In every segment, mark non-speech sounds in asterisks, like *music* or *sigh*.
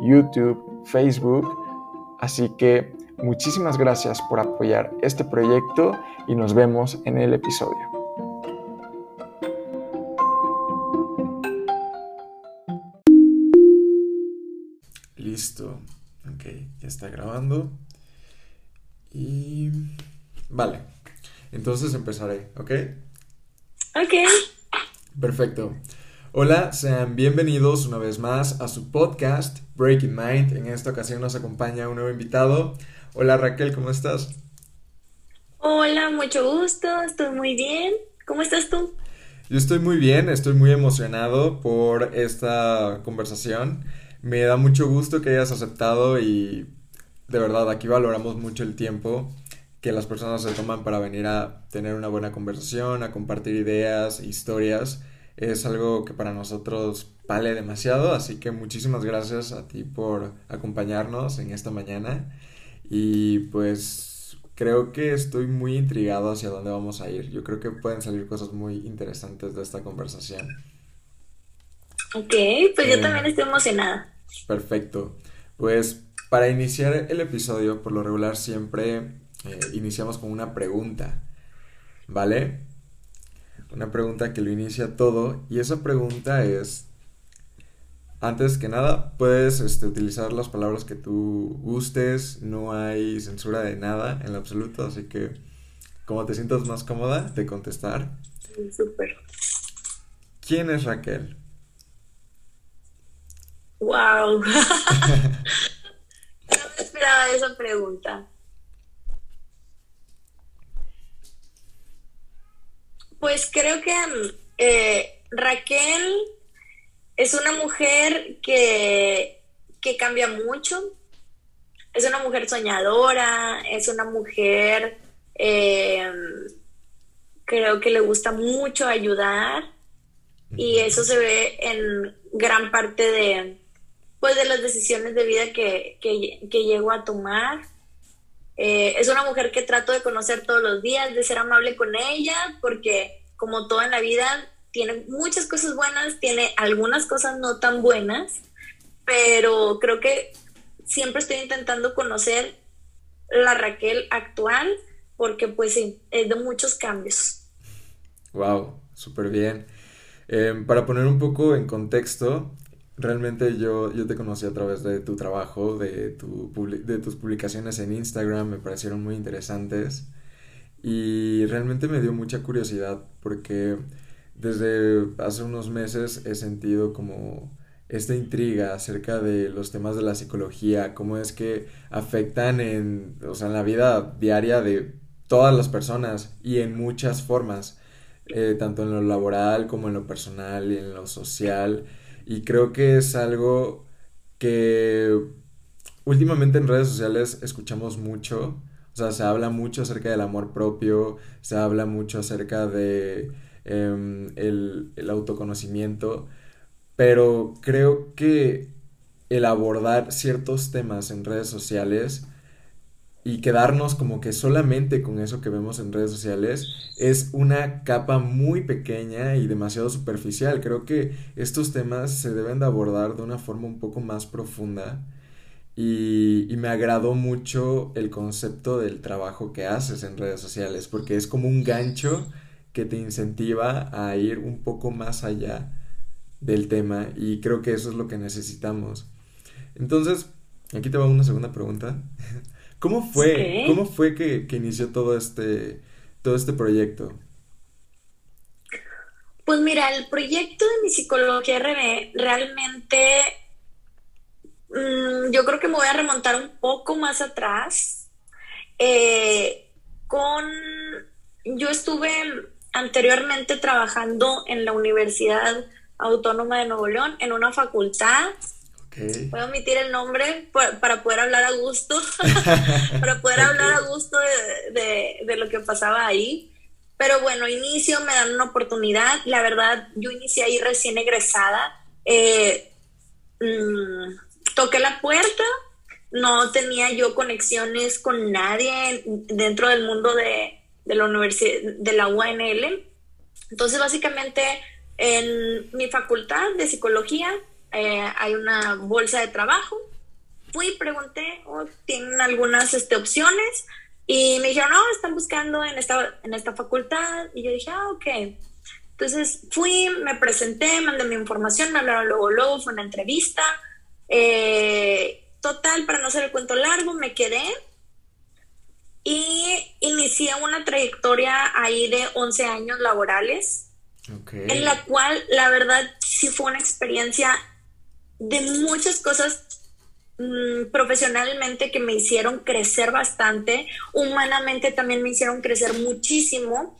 YouTube, Facebook. Así que muchísimas gracias por apoyar este proyecto y nos vemos en el episodio. Listo. Ok, ya está grabando. Y... Vale. Entonces empezaré, ¿ok? Ok. Perfecto. Hola, sean bienvenidos una vez más a su podcast Breaking Mind. En esta ocasión nos acompaña un nuevo invitado. Hola Raquel, ¿cómo estás? Hola, mucho gusto, estoy muy bien. ¿Cómo estás tú? Yo estoy muy bien, estoy muy emocionado por esta conversación. Me da mucho gusto que hayas aceptado y de verdad aquí valoramos mucho el tiempo que las personas se toman para venir a tener una buena conversación, a compartir ideas, historias es algo que para nosotros vale demasiado, así que muchísimas gracias a ti por acompañarnos en esta mañana y pues creo que estoy muy intrigado hacia dónde vamos a ir. Yo creo que pueden salir cosas muy interesantes de esta conversación. Ok, pues yo eh, también estoy emocionada. Perfecto. Pues para iniciar el episodio, por lo regular siempre eh, iniciamos con una pregunta, ¿vale? Una pregunta que lo inicia todo y esa pregunta es, antes que nada, puedes este, utilizar las palabras que tú gustes, no hay censura de nada en lo absoluto, así que como te sientas más cómoda de contestar. Sí, súper. ¿Quién es Raquel? Wow. *laughs* *laughs* no me esperaba esa pregunta. Pues creo que eh, Raquel es una mujer que, que cambia mucho, es una mujer soñadora, es una mujer, eh, creo que le gusta mucho ayudar y eso se ve en gran parte de, pues, de las decisiones de vida que, que, que llego a tomar. Eh, es una mujer que trato de conocer todos los días, de ser amable con ella, porque como todo en la vida, tiene muchas cosas buenas, tiene algunas cosas no tan buenas, pero creo que siempre estoy intentando conocer la Raquel actual, porque pues sí, es de muchos cambios. Wow, súper bien. Em, para poner un poco en contexto, Realmente yo, yo te conocí a través de tu trabajo, de, tu, de tus publicaciones en Instagram, me parecieron muy interesantes y realmente me dio mucha curiosidad porque desde hace unos meses he sentido como esta intriga acerca de los temas de la psicología, cómo es que afectan en, o sea, en la vida diaria de todas las personas y en muchas formas, eh, tanto en lo laboral como en lo personal y en lo social. Y creo que es algo que últimamente en redes sociales escuchamos mucho. O sea, se habla mucho acerca del amor propio, se habla mucho acerca de em, el, el autoconocimiento, pero creo que el abordar ciertos temas en redes sociales y quedarnos como que solamente con eso que vemos en redes sociales es una capa muy pequeña y demasiado superficial. Creo que estos temas se deben de abordar de una forma un poco más profunda y, y me agradó mucho el concepto del trabajo que haces en redes sociales porque es como un gancho que te incentiva a ir un poco más allá del tema y creo que eso es lo que necesitamos. Entonces, aquí te va una segunda pregunta. ¿Cómo fue, ¿cómo fue que, inició todo este, todo este proyecto? Pues mira, el proyecto de mi psicología realmente mm, yo creo que me voy a remontar un poco más atrás. Eh, con yo estuve anteriormente trabajando en la Universidad Autónoma de Nuevo León en una facultad Voy a omitir el nombre para poder hablar a gusto, *laughs* para poder hablar a gusto de, de, lo que pasaba ahí. Pero bueno, inicio, me dan una oportunidad. La verdad, yo inicié ahí recién egresada. Eh, mm, toqué la puerta, no tenía yo conexiones con nadie dentro del mundo de, de la universidad, de la UNL. Entonces, básicamente, en mi facultad de psicología eh, hay una bolsa de trabajo. Fui, pregunté, oh, ¿tienen algunas este, opciones? Y me dijeron, no, están buscando en esta, en esta facultad. Y yo dije, ah, ok. Entonces fui, me presenté, mandé mi información, me hablaron luego, luego, fue una entrevista. Eh, total, para no hacer el cuento largo, me quedé y inicié una trayectoria ahí de 11 años laborales, en la cual la verdad sí fue una experiencia de muchas cosas mm, profesionalmente que me hicieron crecer bastante, humanamente también me hicieron crecer muchísimo,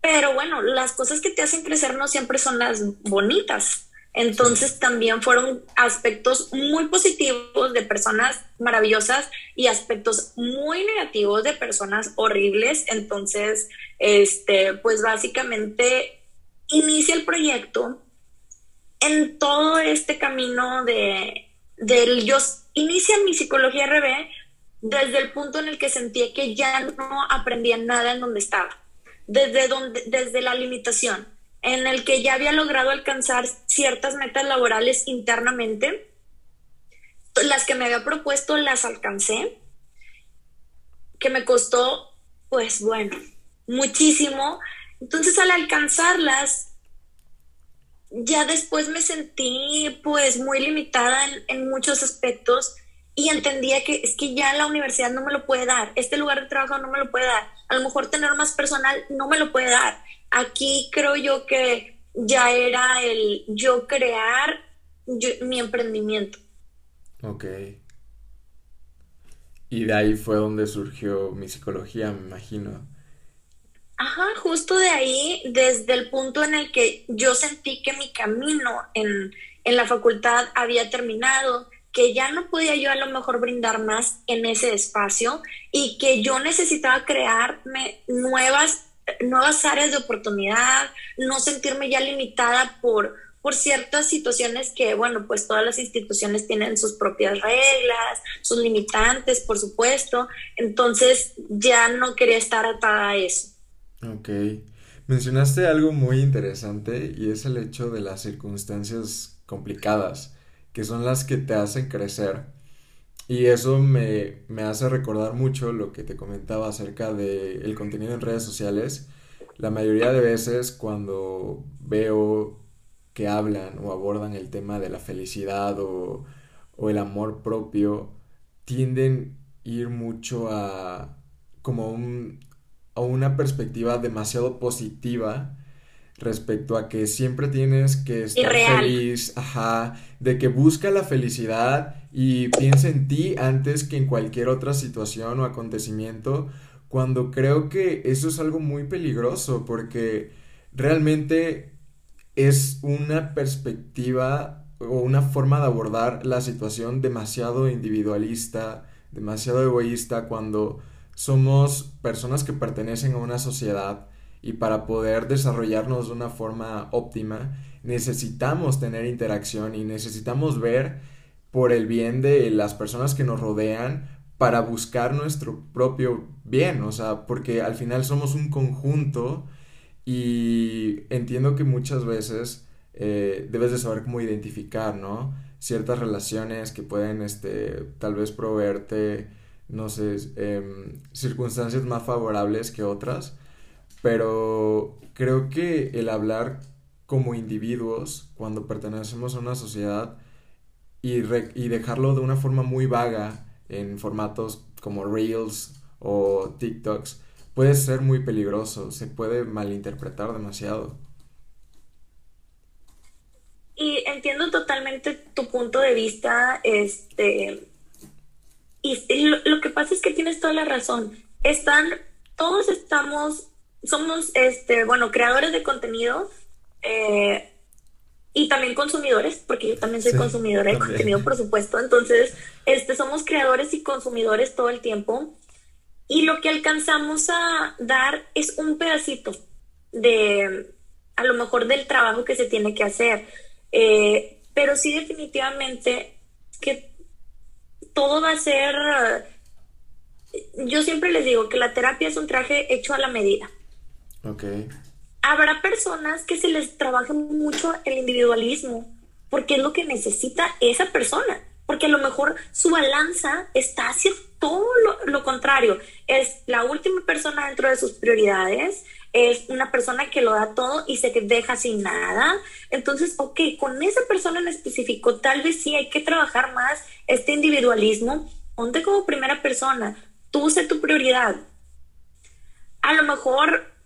pero bueno, las cosas que te hacen crecer no siempre son las bonitas. Entonces también fueron aspectos muy positivos de personas maravillosas y aspectos muy negativos de personas horribles. Entonces, este, pues básicamente inicia el proyecto en todo este camino de, del yo inicia mi psicología RB desde el punto en el que sentía que ya no aprendía nada en donde estaba, desde, donde, desde la limitación, en el que ya había logrado alcanzar ciertas metas laborales internamente, las que me había propuesto las alcancé, que me costó, pues bueno, muchísimo. Entonces al alcanzarlas, ya después me sentí pues muy limitada en, muchos aspectos y entendía que es que ya la universidad no me lo puede dar, este lugar de trabajo no me lo puede dar, a lo mejor tener más personal no me lo puede dar. Aquí creo yo que ya era el yo crear mi emprendimiento. Ok. Y de ahí fue donde surgió mi psicología, me imagino. Ajá, justo de ahí, desde el punto en el que yo sentí que mi camino en, la facultad había terminado, que ya no podía yo a lo mejor brindar más en ese espacio y que yo necesitaba crearme nuevas, nuevas áreas de oportunidad, no sentirme ya limitada por, por ciertas situaciones que, bueno, pues todas las instituciones tienen sus propias reglas, sus limitantes, por supuesto, entonces ya no quería estar atada a eso. Ok. Mencionaste algo muy interesante y es el hecho de las circunstancias complicadas, que son las que te hacen crecer. Y eso me, hace recordar mucho lo que te comentaba acerca del el contenido en redes sociales. La mayoría de veces cuando veo que hablan o abordan el tema de la felicidad o, o el amor propio, tienden ir mucho a como un o una perspectiva demasiado positiva respecto a que siempre tienes que estar feliz, ajá, de que busca la felicidad y piensa en ti antes que en cualquier otra situación o acontecimiento, cuando creo que eso es algo muy peligroso porque realmente es una perspectiva o una forma de abordar la situación demasiado individualista, demasiado egoísta cuando somos personas que pertenecen a una sociedad y para poder desarrollarnos de una forma óptima necesitamos tener interacción y necesitamos ver por el bien de las personas que nos rodean para buscar nuestro propio bien, o sea, porque al final somos un conjunto y entiendo que muchas veces eh, debes de saber cómo identificar, ¿no? Ciertas relaciones que pueden, este, tal vez proveerte no sé, em, circunstancias más favorables que otras, pero creo que el hablar como individuos cuando pertenecemos a una sociedad y, y dejarlo de una forma muy vaga en formatos como Reels o TikToks puede ser muy peligroso, se puede malinterpretar demasiado. Y entiendo totalmente tu punto de vista, este, y lo, que pasa es que tienes toda la razón. Están, todos estamos, somos, este, bueno, creadores de contenido eh, y también consumidores, porque yo también soy consumidora de contenido, por supuesto. Entonces, este, somos creadores y consumidores todo el tiempo. Y lo que alcanzamos a dar es un pedacito de, a lo mejor, del trabajo que se tiene que hacer. Eh, pero sí, definitivamente, que todo va a ser. Yo siempre les digo que la terapia es un traje hecho a la medida. Ok habrá personas que se les trabaje mucho el individualismo, porque es lo que necesita esa persona, porque a lo mejor su balanza está hacia todo lo, contrario, es la última persona dentro de sus prioridades, es una persona que lo da todo y se deja sin nada. Entonces, ok, con esa persona en específico, tal vez sí hay que trabajar más este individualismo. Ponte como primera persona, tú sé tu prioridad. A lo mejor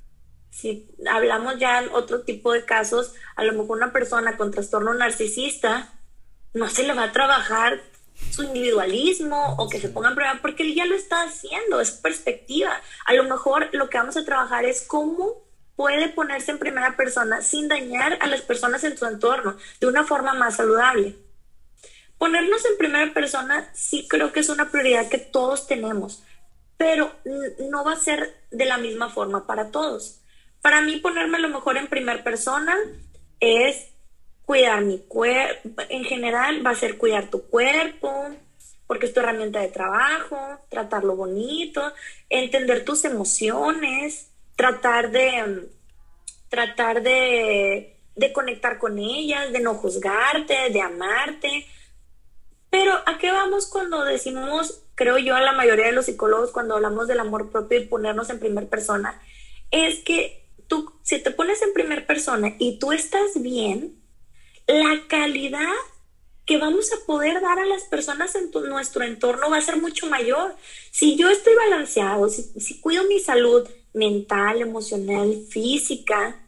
si hablamos ya en otro tipo de casos, a lo mejor una persona con trastorno narcisista no se le va a trabajar su individualismo o que se ponga en prueba porque él ya lo está haciendo, es perspectiva. A lo mejor lo que vamos a trabajar es cómo puede ponerse en primera persona sin dañar a las personas en su entorno de una forma más saludable. Ponernos en primera persona sí creo que es una prioridad que todos tenemos, pero no va a ser de la misma forma para todos. Para mí ponerme lo mejor en primera persona es cuidar mi cuerpo, en general va a ser cuidar tu cuerpo, porque es tu herramienta de trabajo, tratarlo bonito, entender tus emociones, tratar de tratar de, de conectar con ellas, de no juzgarte, de amarte. Pero ¿a qué vamos cuando decimos, creo yo, a la mayoría de los psicólogos, cuando hablamos del amor propio y ponernos en primera persona? Es que tú, si te pones en primera persona y tú estás bien, la calidad que vamos a poder dar a las personas en nuestro entorno va a ser mucho mayor. Si yo estoy balanceado, si, cuido mi salud mental, emocional, física,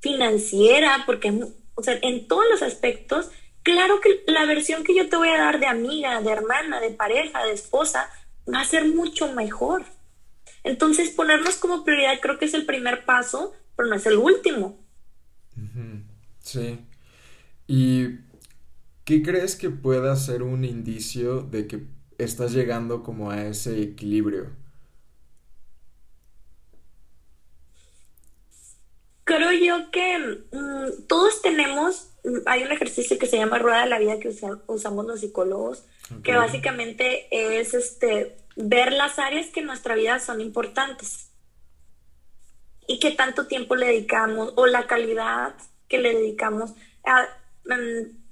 financiera, porque o sea, en todos los aspectos, claro que la versión que yo te voy a dar de amiga, de hermana, de pareja, de esposa, va a ser mucho mejor. Entonces, ponernos como prioridad creo que es el primer paso, pero no es el último. Sí. ¿Y qué crees que pueda ser un indicio de que estás llegando como a ese equilibrio? Creo yo que mm, todos tenemos, hay un ejercicio que se llama rueda de la vida que usamos los psicólogos, que básicamente es este ver las áreas que en nuestra vida son importantes y qué tanto tiempo le dedicamos o la calidad que le dedicamos a,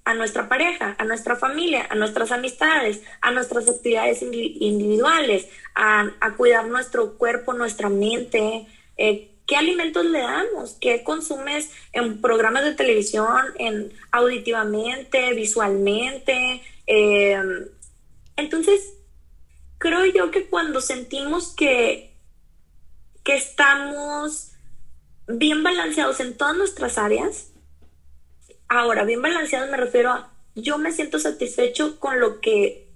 a nuestra pareja, a nuestra familia, a nuestras amistades, a nuestras actividades individuales, a, a cuidar nuestro cuerpo, nuestra mente, eh, qué alimentos le damos, qué consumes en programas de televisión, en auditivamente, visualmente. Eh, entonces, creo yo que cuando sentimos que, que estamos bien balanceados en todas nuestras áreas, ahora bien balanceados me refiero a yo me siento satisfecho con lo que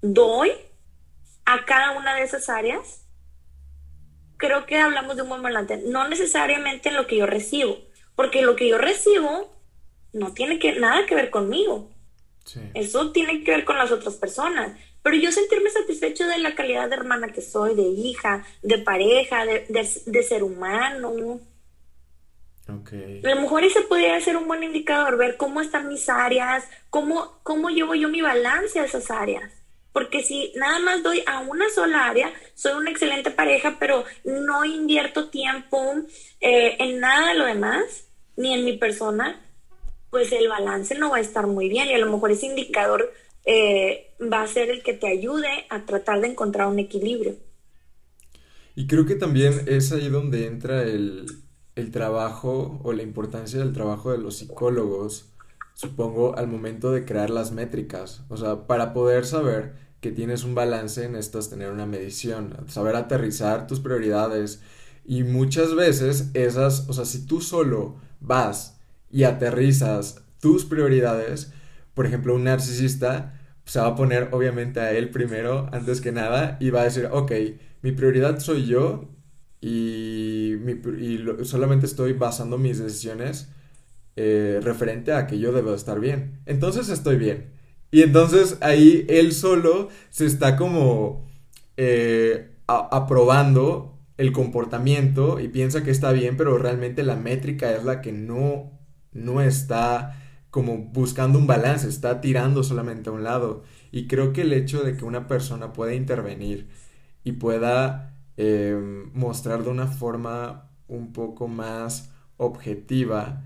doy a cada una de esas áreas, creo que hablamos de un buen balance, no necesariamente en lo que yo recibo, porque lo que yo recibo no tiene que, nada que ver conmigo. Eso tiene que ver con las otras personas pero yo sentirme satisfecho de la calidad de hermana que soy, de hija, de pareja, de, ser humano. Okay. A lo mejor ese podría ser un buen indicador, ver cómo están mis áreas, cómo, cómo llevo yo mi balance a esas áreas. Porque si nada más doy a una sola área, soy una excelente pareja, pero no invierto tiempo eh, en nada de lo demás, ni en mi persona, pues el balance no va a estar muy bien y a lo mejor ese indicador eh, va a ser el que te ayude a tratar de encontrar un equilibrio. Y creo que también es ahí donde entra el, el trabajo o la importancia del trabajo de los psicólogos, supongo, al momento de crear las métricas. O sea, para poder saber que tienes un balance necesitas tener una medición, saber aterrizar tus prioridades. Y muchas veces esas, o sea, si tú solo vas y aterrizas tus prioridades, por ejemplo, un narcisista se va a poner obviamente a él primero, antes que nada, y va a decir, ok, mi prioridad soy yo y, solamente estoy basando mis decisiones eh, referente a que yo debo estar bien. Entonces estoy bien. Y entonces ahí él solo se está como eh, aprobando el comportamiento y piensa que está bien, pero realmente la métrica es la que no, no está como buscando un balance, está tirando solamente a un lado. Y creo que el hecho de que una persona pueda intervenir y pueda eh, mostrar de una forma un poco más objetiva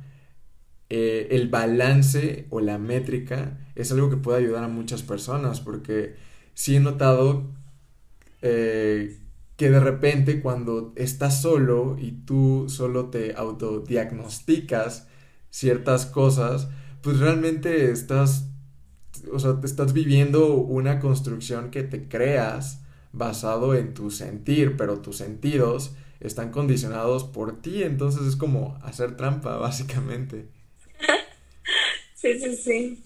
eh, el balance o la métrica es algo que puede ayudar a muchas personas porque sí he notado eh, que de repente cuando estás solo y tú solo te autodiagnosticas ciertas cosas, pues realmente estás, o sea, estás viviendo una construcción que te creas basado en tu sentir, pero tus sentidos están condicionados por ti, entonces es como hacer trampa, *laughs* básicamente. Sí, sí, sí.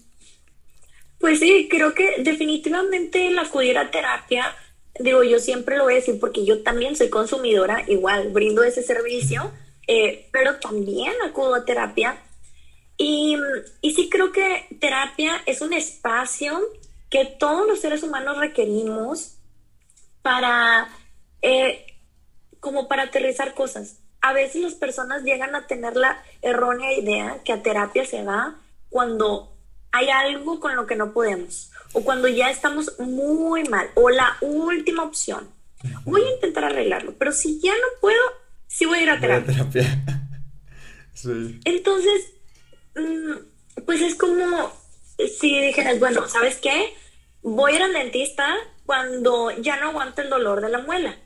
Pues sí, creo que definitivamente el acudir a terapia, digo, yo siempre lo voy a decir porque yo también soy consumidora, igual brindo ese servicio, eh, pero también acudo a terapia. Y, y sí creo que terapia es un espacio que todos los seres humanos requerimos para, eh, como para aterrizar cosas. A veces las personas llegan a tener la errónea idea que a terapia se va cuando hay algo con lo que no podemos o cuando ya estamos muy mal o la última opción. Voy a intentar arreglarlo, pero si ya no puedo, sí voy a ir a terapia. *laughs* Entonces, mm, pues es como si dijeras, bueno, ¿sabes qué? Voy a ir al dentista cuando ya no aguanto el dolor de la muela.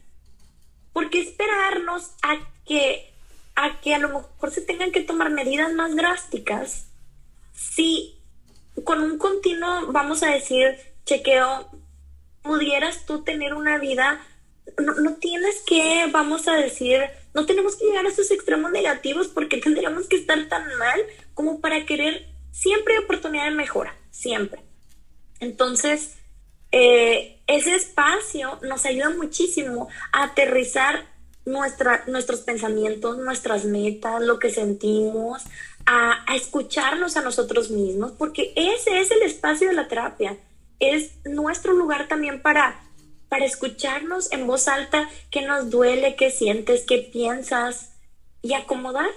¿Por qué esperarnos a que, a que a lo mejor se tengan que tomar medidas más drásticas si con un continuo, vamos a decir, chequeo, pudieras tú tener una vida, no, tienes que, vamos a decir, no tenemos que llegar a esos extremos negativos porque *laughs* tendríamos que estar tan mal como para querer, siempre oportunidad de mejora, siempre. Entonces, eh, ese espacio nos ayuda muchísimo a aterrizar nuestra, nuestros pensamientos, nuestras metas, lo que sentimos, a, escucharnos a nosotros mismos, porque ese es el espacio de la terapia. Es nuestro lugar también para, para escucharnos en voz alta qué nos duele, qué sientes, qué piensas y acomodar.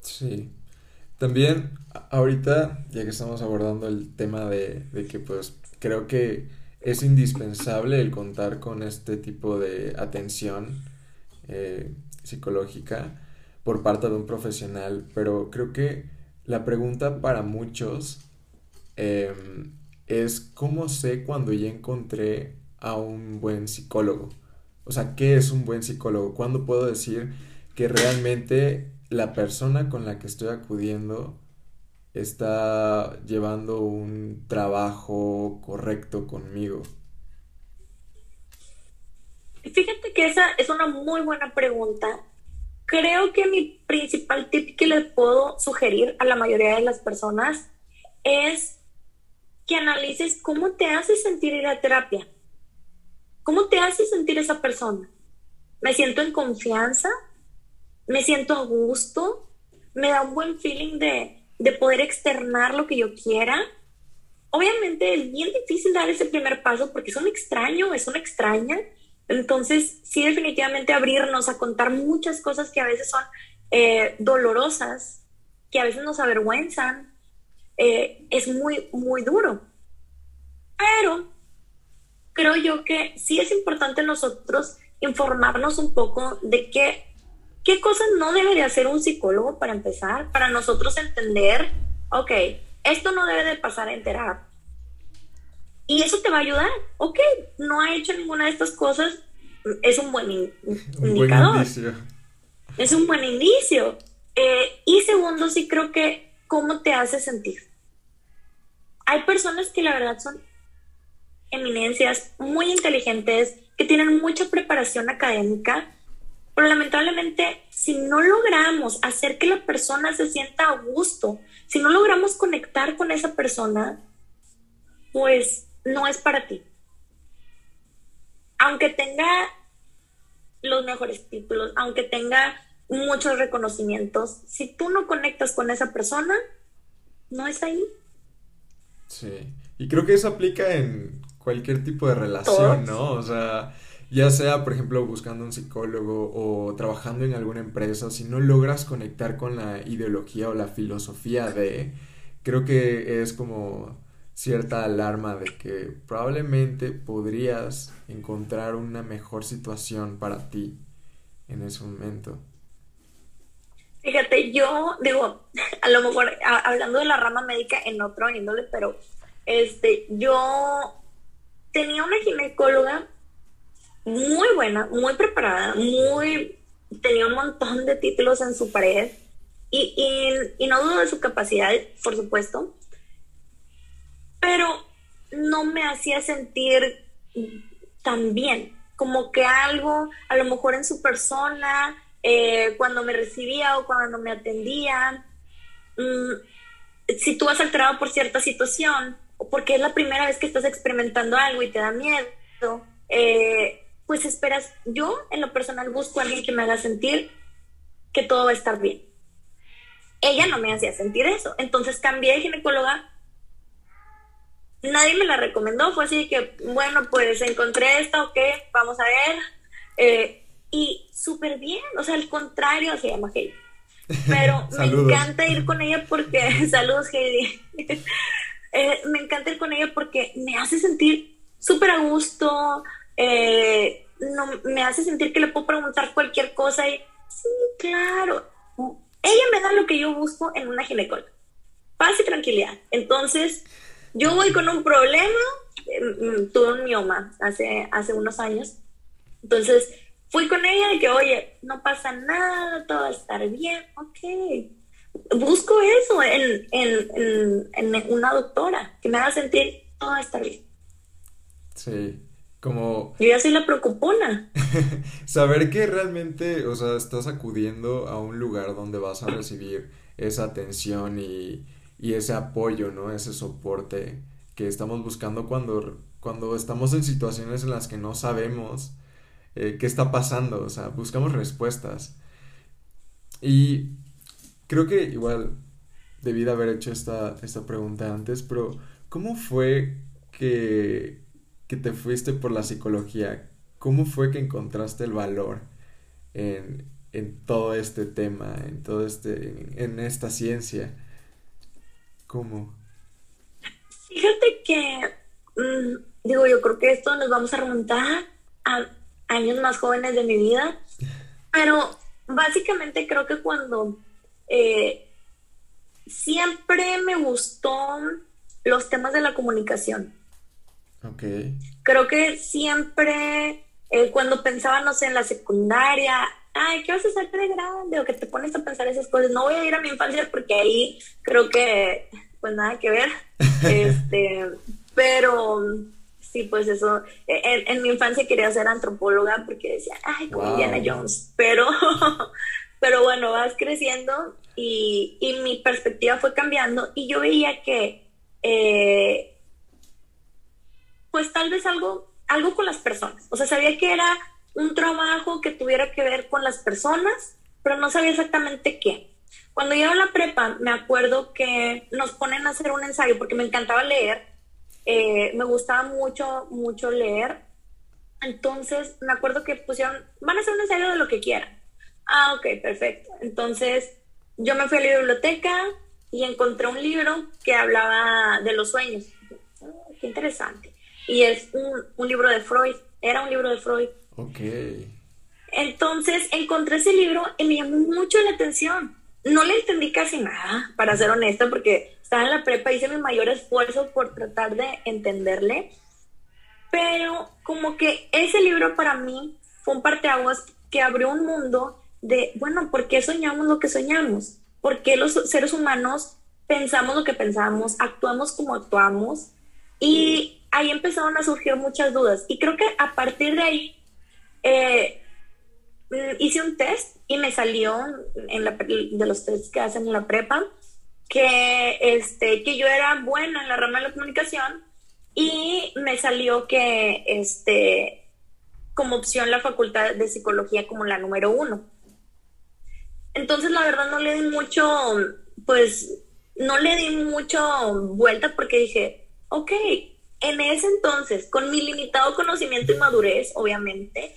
Sí. También ahorita, ya que estamos abordando el tema de, de que pues creo que es indispensable el contar con este tipo de atención eh, psicológica por parte de un profesional, pero creo que la pregunta para muchos em, es cómo sé cuando ya encontré a un buen psicólogo. O sea, ¿qué es un buen psicólogo? ¿Cuándo puedo decir que realmente la persona con la que estoy acudiendo está llevando un trabajo correcto conmigo? Fíjate que esa es una muy buena pregunta Creo que mi principal tip que le puedo sugerir a la mayoría de las personas es que analices cómo te hace sentir ir a terapia. ¿Cómo te hace sentir esa persona? ¿Me siento en confianza? ¿Me siento a gusto? ¿Me da un buen feeling de, de poder externar lo que yo quiera? Obviamente es bien difícil dar ese primer paso porque es un extraño, es una extraña entonces, sí, definitivamente abrirnos a contar muchas cosas que a veces son eh, dolorosas, que a veces nos avergüenzan, eh, es muy, muy duro. Pero creo yo que sí es importante nosotros informarnos un poco de qué, qué cosas no debe de hacer un psicólogo para empezar, para nosotros entender, ok, esto no debe de pasar en terapia y eso te va a ayudar. Ok, no ha hecho ninguna de estas cosas, es un buen indicador. Es un buen indicio. Eh, y segundo, sí creo que cómo te hace sentir. Hay personas que la verdad son eminencias muy inteligentes, que tienen mucha preparación académica, pero lamentablemente si no logramos hacer que la persona se sienta a gusto, si no logramos conectar con esa persona, pues no es para ti. Aunque tenga los mejores títulos, aunque tenga muchos reconocimientos. Si tú no conectas con esa persona, no es ahí. Sí, y creo que eso aplica en cualquier tipo de relación, ¿no? O sea, ya sea, por ejemplo, buscando un psicólogo o trabajando en alguna empresa, si no logras conectar con la ideología o la filosofía de, creo que es como cierta alarma de que probablemente podrías encontrar una mejor situación para ti en ese momento. Fíjate, yo digo, a lo mejor hablando de la rama médica en otro índole, pero este, yo tenía una ginecóloga muy buena, muy preparada, muy tenía un montón de títulos en su pared y, y no dudo de su capacidad, por supuesto, pero no me hacía sentir tan bien, como que algo, a lo mejor en su persona, eh, cuando me recibía o cuando me atendía, mm, si tú has alterado por cierta situación o porque es la primera vez que estás experimentando algo y te da miedo, eh, pues esperas, yo en lo personal busco a alguien que me haga sentir que todo va a estar bien. Ella no me hacía sentir eso, entonces cambié de ginecóloga nadie me la recomendó, fue así que, bueno, pues encontré esta, ok, vamos a ver. Eh, y súper bien, o sea, al contrario, se llama Heidi. Pero *laughs* me encanta ir con ella porque, *laughs* saludos Heidi, *laughs* eh, me encanta ir con ella porque me hace sentir súper a gusto, eh, no, me hace sentir que le puedo preguntar cualquier cosa y, sí, claro, ella me da lo que yo busco en una ginecóloga, paz y tranquilidad. Entonces, yo voy con un problema, mm, mm, tuve un mioma hace, hace unos años, entonces fui con ella de que, oye, no pasa nada, todo va a estar bien, ok. Busco eso en, en, en, una doctora, que me haga sentir todo va a estar bien. Sí, como... Yo ya soy la preocupona. *laughs* Saber que realmente, o sea, estás acudiendo a un lugar donde vas a recibir esa atención y y ese apoyo, ¿no? Ese soporte que estamos buscando cuando, cuando estamos en situaciones en las que no sabemos eh, qué está pasando, o sea, buscamos respuestas. Y creo que igual debí de haber hecho esta, esta pregunta antes, pero ¿cómo fue que, que te fuiste por la psicología? ¿Cómo fue que encontraste el valor en, en todo este tema, en todo este, en esta ciencia? ¿Cómo? Fíjate que, mm, digo, yo creo que esto nos vamos a remontar a años más jóvenes de mi vida, pero básicamente creo que cuando eh, siempre me gustó los temas de la comunicación. Ok. Creo que siempre, eh, cuando pensaba, no sé, en la secundaria, ay, ¿qué vas a hacer de grande? O que te pones a pensar esas cosas. No voy a ir a mi infancia porque ahí creo que, pues nada que ver. *laughs* este, pero sí, pues eso. En, mi infancia quería ser antropóloga porque decía, ay, como Indiana Jones. Pero, *laughs* pero bueno, vas creciendo y, y, mi perspectiva fue cambiando y yo veía que, eh, pues tal vez algo, algo con las personas. O sea, sabía que era un trabajo que tuviera que ver con las personas, pero no sabía exactamente qué. Cuando yo a la prepa, me acuerdo que nos ponen a hacer un ensayo porque me encantaba leer, eh, me gustaba mucho, mucho leer. Entonces, me acuerdo que pusieron, van a hacer un ensayo de lo que quieran. Ah, ok, perfecto. Entonces, yo me fui a la biblioteca y encontré un libro que hablaba de los sueños. Ah, qué interesante. Y es un libro de Freud, era un libro de Freud. Ok. Entonces encontré ese libro y me llamó mucho la atención. No le entendí casi nada, para ser honesta, porque estaba en la prepa, hice mi mayor esfuerzo por tratar de entenderle, pero como que ese libro para mí fue un parteaguas que abrió un mundo de, bueno, ¿por qué soñamos lo que soñamos? ¿Por qué los seres humanos pensamos lo que pensamos, actuamos como actuamos? Y ahí empezaron a surgir muchas dudas. Y creo que a partir de ahí eh, mm, hice un test y me salió en la, de los tests que hacen en la prepa que, este, que yo era buena en la rama de la comunicación y me salió que este, como opción la facultad de psicología como la número uno. Entonces, la verdad, no le di mucho, pues, no le di mucho vuelta porque dije, ok, en ese entonces, con mi limitado conocimiento y madurez, obviamente,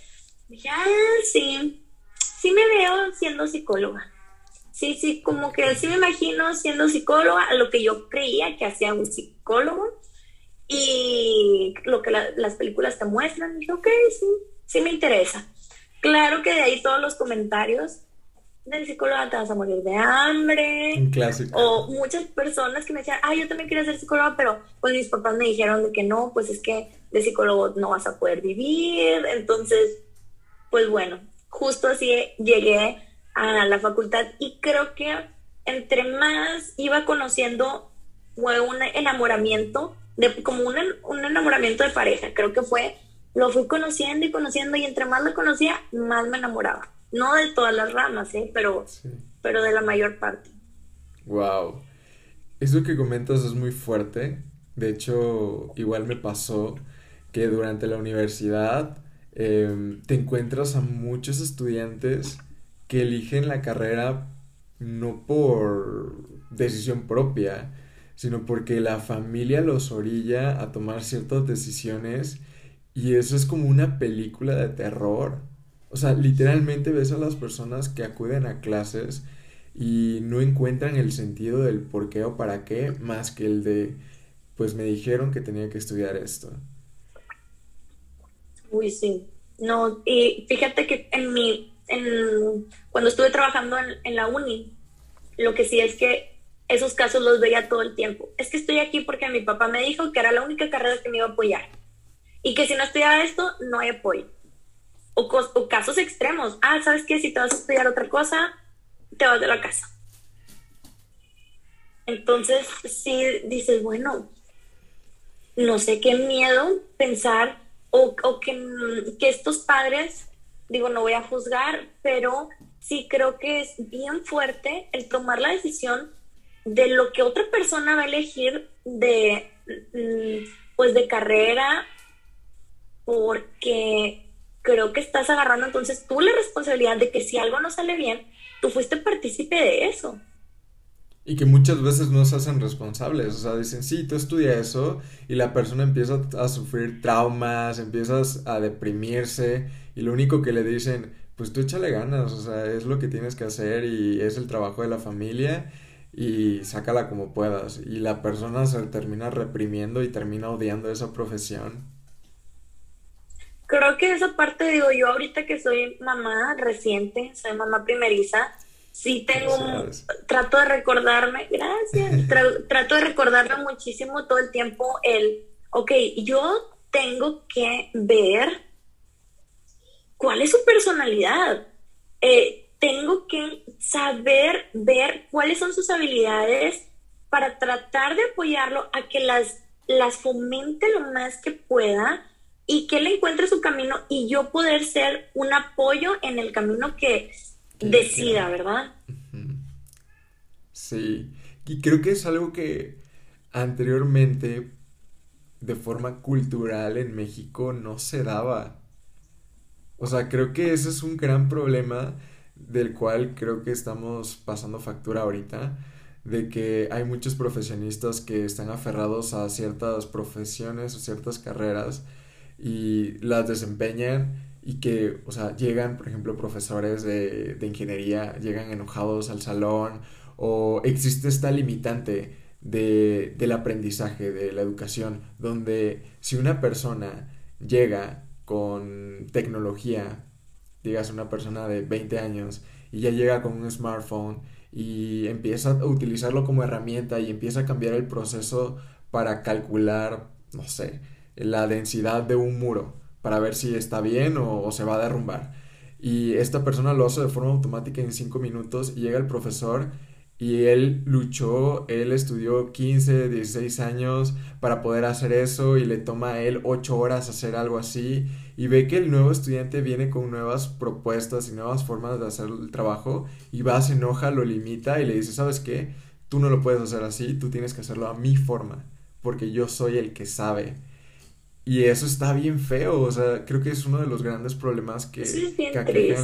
dije, ah, sí, sí me veo siendo psicóloga. Sí, sí, como que sí me imagino siendo psicóloga, lo que yo creía que hacía un psicólogo y lo que las películas te muestran. Dije, ok, sí, sí me interesa. Claro que de ahí todos los comentarios del psicólogo te vas a morir de hambre. Un clásico. O muchas personas que me decían, ah, yo también quería ser psicóloga, pero pues mis papás me dijeron de que no, pues es que de psicólogo no vas a poder vivir. Entonces, pues bueno, justo así llegué a la facultad y creo que entre más iba conociendo fue un enamoramiento, de, como un, un enamoramiento de pareja. Creo que fue, lo fui conociendo y conociendo y entre más lo conocía, más me enamoraba no de todas las ramas, ¿eh? pero, pero de la mayor parte. Wow. Eso que comentas es muy fuerte. De hecho, igual me pasó que durante la universidad em, te encuentras a muchos estudiantes que eligen la carrera no por decisión propia, sino porque la familia los orilla a tomar ciertas decisiones y eso es como una película de terror. O sea, literalmente ves a las personas que acuden a clases y no encuentran el sentido del por qué o para qué más que el de, pues me dijeron que tenía que estudiar esto. Uy, sí. No, y fíjate que en mi, en, cuando estuve trabajando en, la uni, lo que sí es que esos casos los veía todo el tiempo. Es que estoy aquí porque mi papá me dijo que era la única carrera que me iba a apoyar. Y que si no estudiaba esto, no hay apoyo o, casos extremos. Ah, ¿sabes qué? Si te vas a estudiar otra cosa, te vas de la casa. Entonces, sí dices, bueno, no sé qué miedo pensar o, que, que, estos padres, digo, no voy a juzgar, pero sí creo que es bien fuerte el tomar la decisión de lo que otra persona va a elegir de, mm, pues, de carrera, porque creo que estás agarrando entonces tú la responsabilidad de que si algo no sale bien, tú fuiste partícipe de eso. Y que muchas veces no se hacen responsables, o sea, dicen, sí, tú estudia eso y la persona empieza a sufrir traumas, empiezas a deprimirse y lo único que le dicen, pues tú échale ganas, o sea, es lo que tienes que hacer y es el trabajo de la familia y sácala como puedas. Y la persona se termina reprimiendo y termina odiando esa profesión creo que esa parte, digo, yo ahorita que soy mamá reciente, soy mamá primeriza, sí tengo, trato de recordarme, gracias, *laughs* trato de recordarme muchísimo todo el tiempo el, ok, yo tengo que ver cuál es su personalidad. Eh, tengo que saber ver cuáles son sus habilidades para tratar de apoyarlo a que las, las fomente lo más que pueda y que él encuentre su camino y yo poder ser un apoyo en el camino que decida, ¿verdad? Sí, y creo que es algo que anteriormente de forma cultural en México no se daba. O sea, creo que ese es un gran problema del cual creo que estamos pasando factura ahorita, de que hay muchos profesionistas que están aferrados a ciertas profesiones o ciertas carreras y las desempeñan y que, o sea, llegan, por ejemplo, profesores de, de ingeniería, llegan enojados al salón o existe esta limitante de, del aprendizaje, de la educación, donde si una persona llega con tecnología, digas una persona de 20 años, y ya llega con un smartphone y empieza a utilizarlo como herramienta y empieza a cambiar el proceso para calcular, no sé, la densidad de un muro para ver si está bien o, se va a derrumbar. Y esta persona lo hace de forma automática en 5 minutos y llega el profesor y él luchó, él estudió 15, 16 años para poder hacer eso y le toma a él 8 horas hacer algo así y ve que el nuevo estudiante viene con nuevas propuestas y nuevas formas de hacer el trabajo y va, se enoja, lo limita y le dice, ¿sabes qué? Tú no lo puedes hacer así, tú tienes que hacerlo a mi forma, porque yo soy el que sabe y eso está bien feo, o sea, creo que es uno de los grandes problemas que, que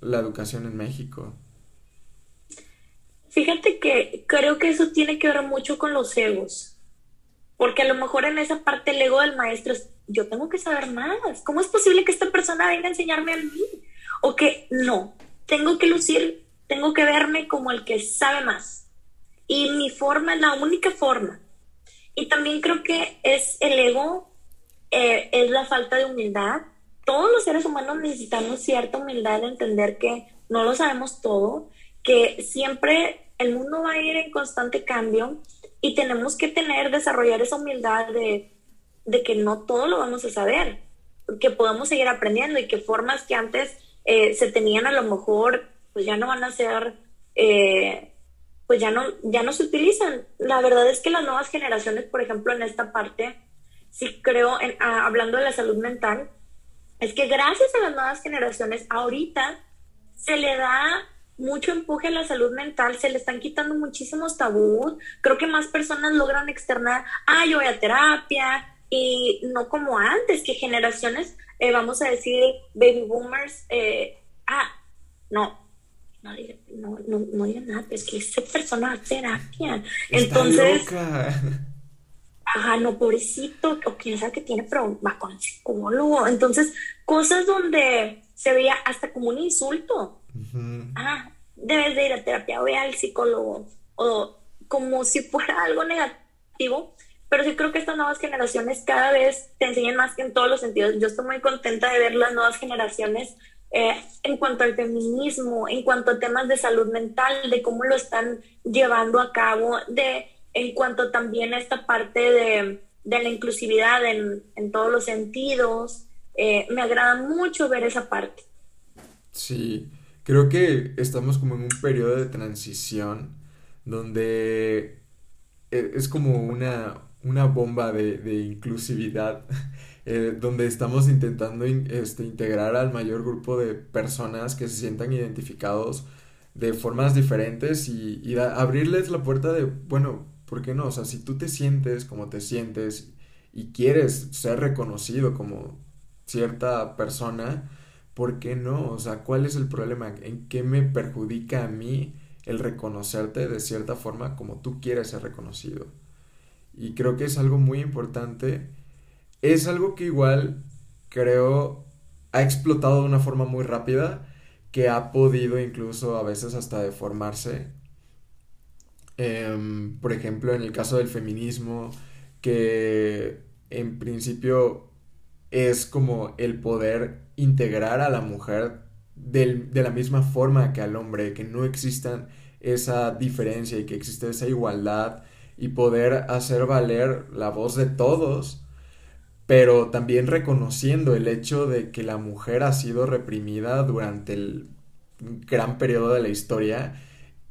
la, educación en México. Fíjate que creo que eso tiene que ver mucho con los egos, porque a lo mejor en esa parte el ego del maestro es, yo tengo que saber más, ¿cómo es posible que esta persona venga a enseñarme a mí? O que no, tengo que lucir, tengo que verme como el que sabe más. Y mi forma es la única forma. Y también creo que es el ego, eh, es la falta de humildad. Todos los seres humanos necesitamos cierta humildad de entender que no lo sabemos todo, que siempre el mundo va a ir en constante cambio y tenemos que tener, desarrollar esa humildad de, de que no todo lo vamos a saber, que podemos seguir aprendiendo y que formas que antes eh, se tenían a lo mejor, pues ya no van a ser, eh, pues ya no, ya no se utilizan. La verdad es que las nuevas generaciones, por ejemplo, en esta parte, sí creo, en, hablando de la salud mental, es que gracias a las nuevas generaciones, ahorita se le da mucho empuje a la salud mental, se le están quitando muchísimos tabús, creo que más personas logran externar, ah, yo voy a terapia, y no como antes, que generaciones, eh, vamos a decir, baby boomers, eh, ah, no, no, no, no, no digan nada, es que esa persona hace terapia. Entonces, ajá, no, pobrecito, o quién sabe que tiene, pero va con el psicólogo. Entonces, cosas donde se veía hasta como un insulto. Ah, debes de ir a terapia, ve al psicólogo, o como si fuera algo negativo, pero sí creo que estas nuevas generaciones cada vez te enseñan más que en todos los sentidos. Yo estoy muy contenta de ver las nuevas generaciones eh, en cuanto al feminismo, en cuanto a temas de salud mental, de cómo lo están llevando a cabo, de en cuanto también a esta parte de, de la inclusividad en, en, todos los sentidos. Eh, me agrada mucho ver esa parte. Sí, creo que estamos como en un periodo de transición donde e, es como una, una bomba de, de inclusividad *laughs* eh, donde estamos intentando este, integrar al mayor grupo de personas que se sientan identificados de formas diferentes y, y abrirles la puerta de, bueno, ¿por qué no? O sea, si tú te sientes como te sientes y quieres ser reconocido como cierta persona, ¿por qué no? O sea, ¿cuál es el problema? ¿En qué me perjudica a mí el reconocerte de cierta forma como tú quieres ser reconocido? Y creo que es algo muy importante. Es algo que igual creo ha explotado de una forma muy rápida, que ha podido incluso a veces hasta deformarse. Em, por ejemplo, en el caso del feminismo, que en principio es como el poder integrar a la mujer de la misma forma que al hombre, que no exista esa diferencia y que existe esa igualdad y poder hacer valer la voz de todos, pero también reconociendo el hecho de que la mujer ha sido reprimida durante el gran periodo de la historia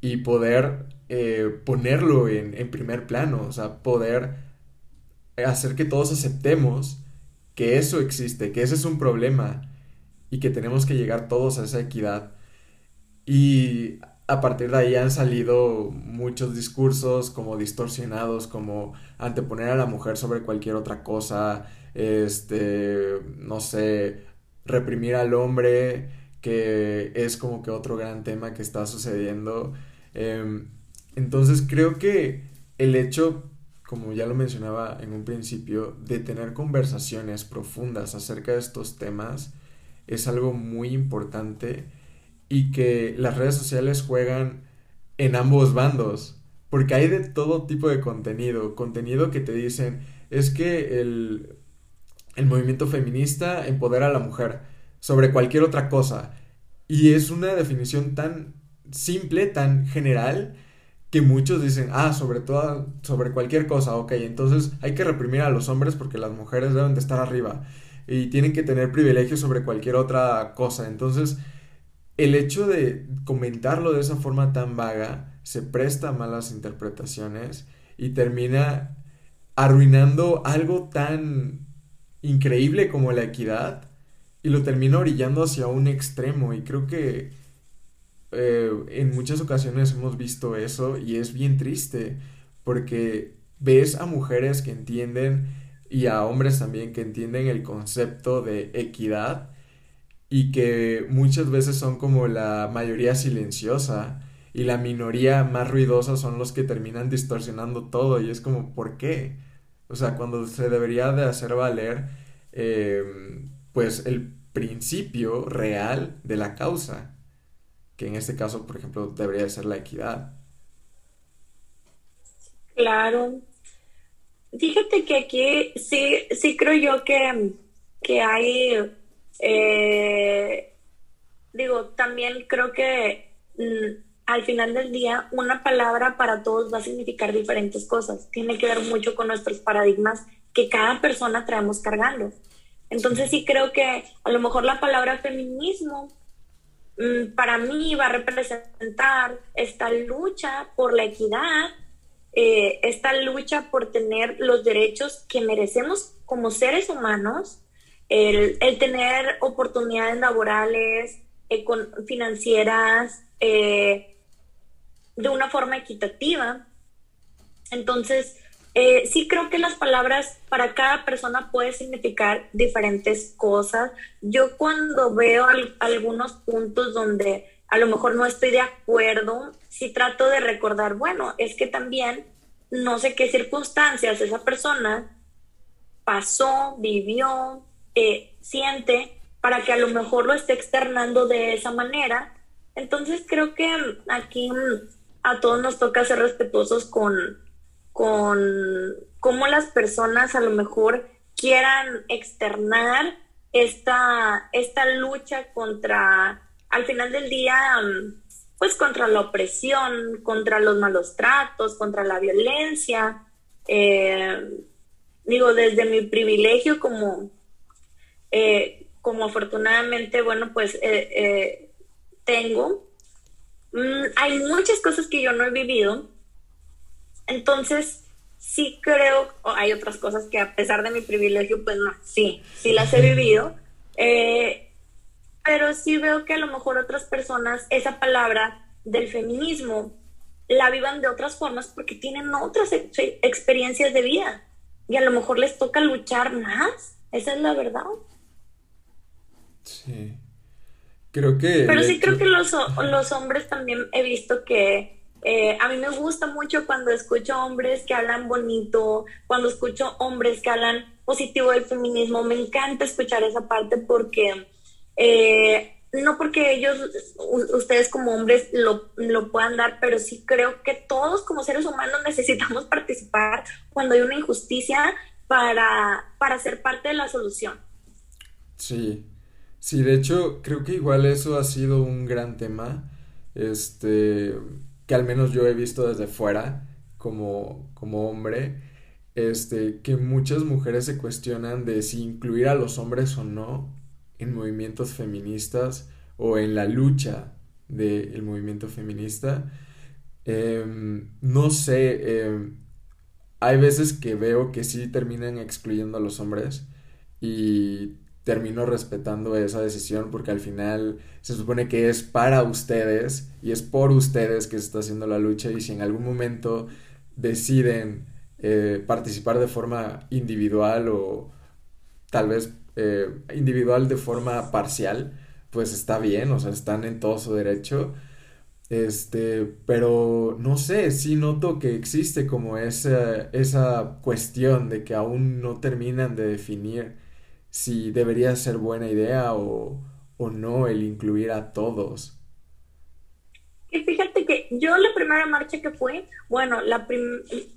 y poder eh, ponerlo en, primer plano, o sea, poder hacer que todos aceptemos que eso existe, que ese es un problema y que tenemos que llegar todos a esa equidad. Y a partir de ahí han salido muchos discursos como distorsionados, como anteponer a la mujer sobre cualquier otra cosa, este, no sé, reprimir al hombre, que es como que otro gran tema que está sucediendo. Em, entonces creo que el hecho, como ya lo mencionaba en un principio, de tener conversaciones profundas acerca de estos temas es algo muy importante y que las redes sociales juegan en ambos bandos, porque hay de todo tipo de contenido, contenido que te dicen, es que el, el movimiento feminista empodera a la mujer sobre cualquier otra cosa, y es una definición tan simple, tan general, que muchos dicen, ah, sobre todo, sobre cualquier cosa, ok, entonces hay que reprimir a los hombres porque las mujeres deben de estar arriba y tienen que tener privilegios sobre cualquier otra cosa, entonces el hecho de comentarlo de esa forma tan vaga se presta a malas interpretaciones y termina arruinando algo tan increíble como la equidad y lo termina orillando hacia un extremo y creo que eh, en muchas ocasiones hemos visto eso y es bien triste porque ves a mujeres que entienden y a hombres también que entienden el concepto de equidad y que muchas veces son como la mayoría silenciosa y la minoría más ruidosa son los que terminan distorsionando todo y es como, ¿por qué? O sea, cuando se debería de hacer valer, em, pues, el principio real de la causa, que en este caso, por ejemplo, debería ser la equidad. Claro. Fíjate que aquí sí, sí creo yo que, que hay, eh, digo, también creo que mm, al final del día una palabra para todos va a significar diferentes cosas. Tiene que ver mucho con nuestros paradigmas que cada persona traemos cargando. Entonces sí creo que a lo mejor la palabra feminismo para mí va a representar esta lucha por la equidad, eh, esta lucha por tener los derechos que merecemos como seres humanos, el, tener oportunidades laborales, financieras, eh, de una forma equitativa. Entonces, eh, sí creo que las palabras para cada persona pueden significar diferentes cosas. Yo cuando veo algunos puntos donde a lo mejor no estoy de acuerdo, sí trato de recordar, bueno, es que también no sé qué circunstancias esa persona pasó, vivió, eh, siente, para que a lo mejor lo esté externando de esa manera. Entonces creo que aquí a todos nos toca ser respetuosos con, con cómo las personas a lo mejor quieran externar esta, esta lucha contra, al final del día, pues contra la opresión, contra los malos tratos, contra la violencia. Eh, digo, desde mi privilegio como, eh, como afortunadamente, bueno, pues eh, tengo, Mm, hay muchas cosas que yo no he vivido. Entonces, sí creo, o hay otras cosas que a pesar de mi privilegio, pues no, sí, sí las he vivido. Eh, pero sí veo que a lo mejor otras personas esa palabra del feminismo la vivan de otras formas porque tienen otras experiencias de vida y a lo mejor les toca luchar más. Esa es la verdad. Sí. Creo que... Pero sí creo que los, los hombres también he visto que eh, a mí me gusta mucho cuando escucho hombres que hablan bonito, cuando escucho hombres que hablan positivo del feminismo, me encanta escuchar esa parte porque eh, no porque ellos, ustedes como hombres lo, lo, puedan dar, pero sí creo que todos como seres humanos *laughs* necesitamos participar cuando hay una injusticia para, para ser parte de la solución. Sí, Sí, de hecho, creo que igual eso ha sido un gran tema, este, que al menos yo he visto desde fuera, como, como hombre, este, que muchas mujeres se cuestionan de si incluir a los hombres o no en movimientos feministas o en la lucha del movimiento feminista. Em, no sé, em, hay veces que veo que sí terminan excluyendo a los hombres y termino respetando esa decisión porque al final se supone que es para ustedes y es por ustedes que se está haciendo la lucha y si en algún momento deciden eh, participar de forma individual o tal vez eh, individual de forma parcial, pues está bien, o sea, están en todo su derecho. Este, pero no sé, sí noto que existe como esa, esa cuestión de que aún no terminan de definir si debería ser buena idea o, no el incluir a todos. Y fíjate que yo la primera marcha que fui, bueno, la,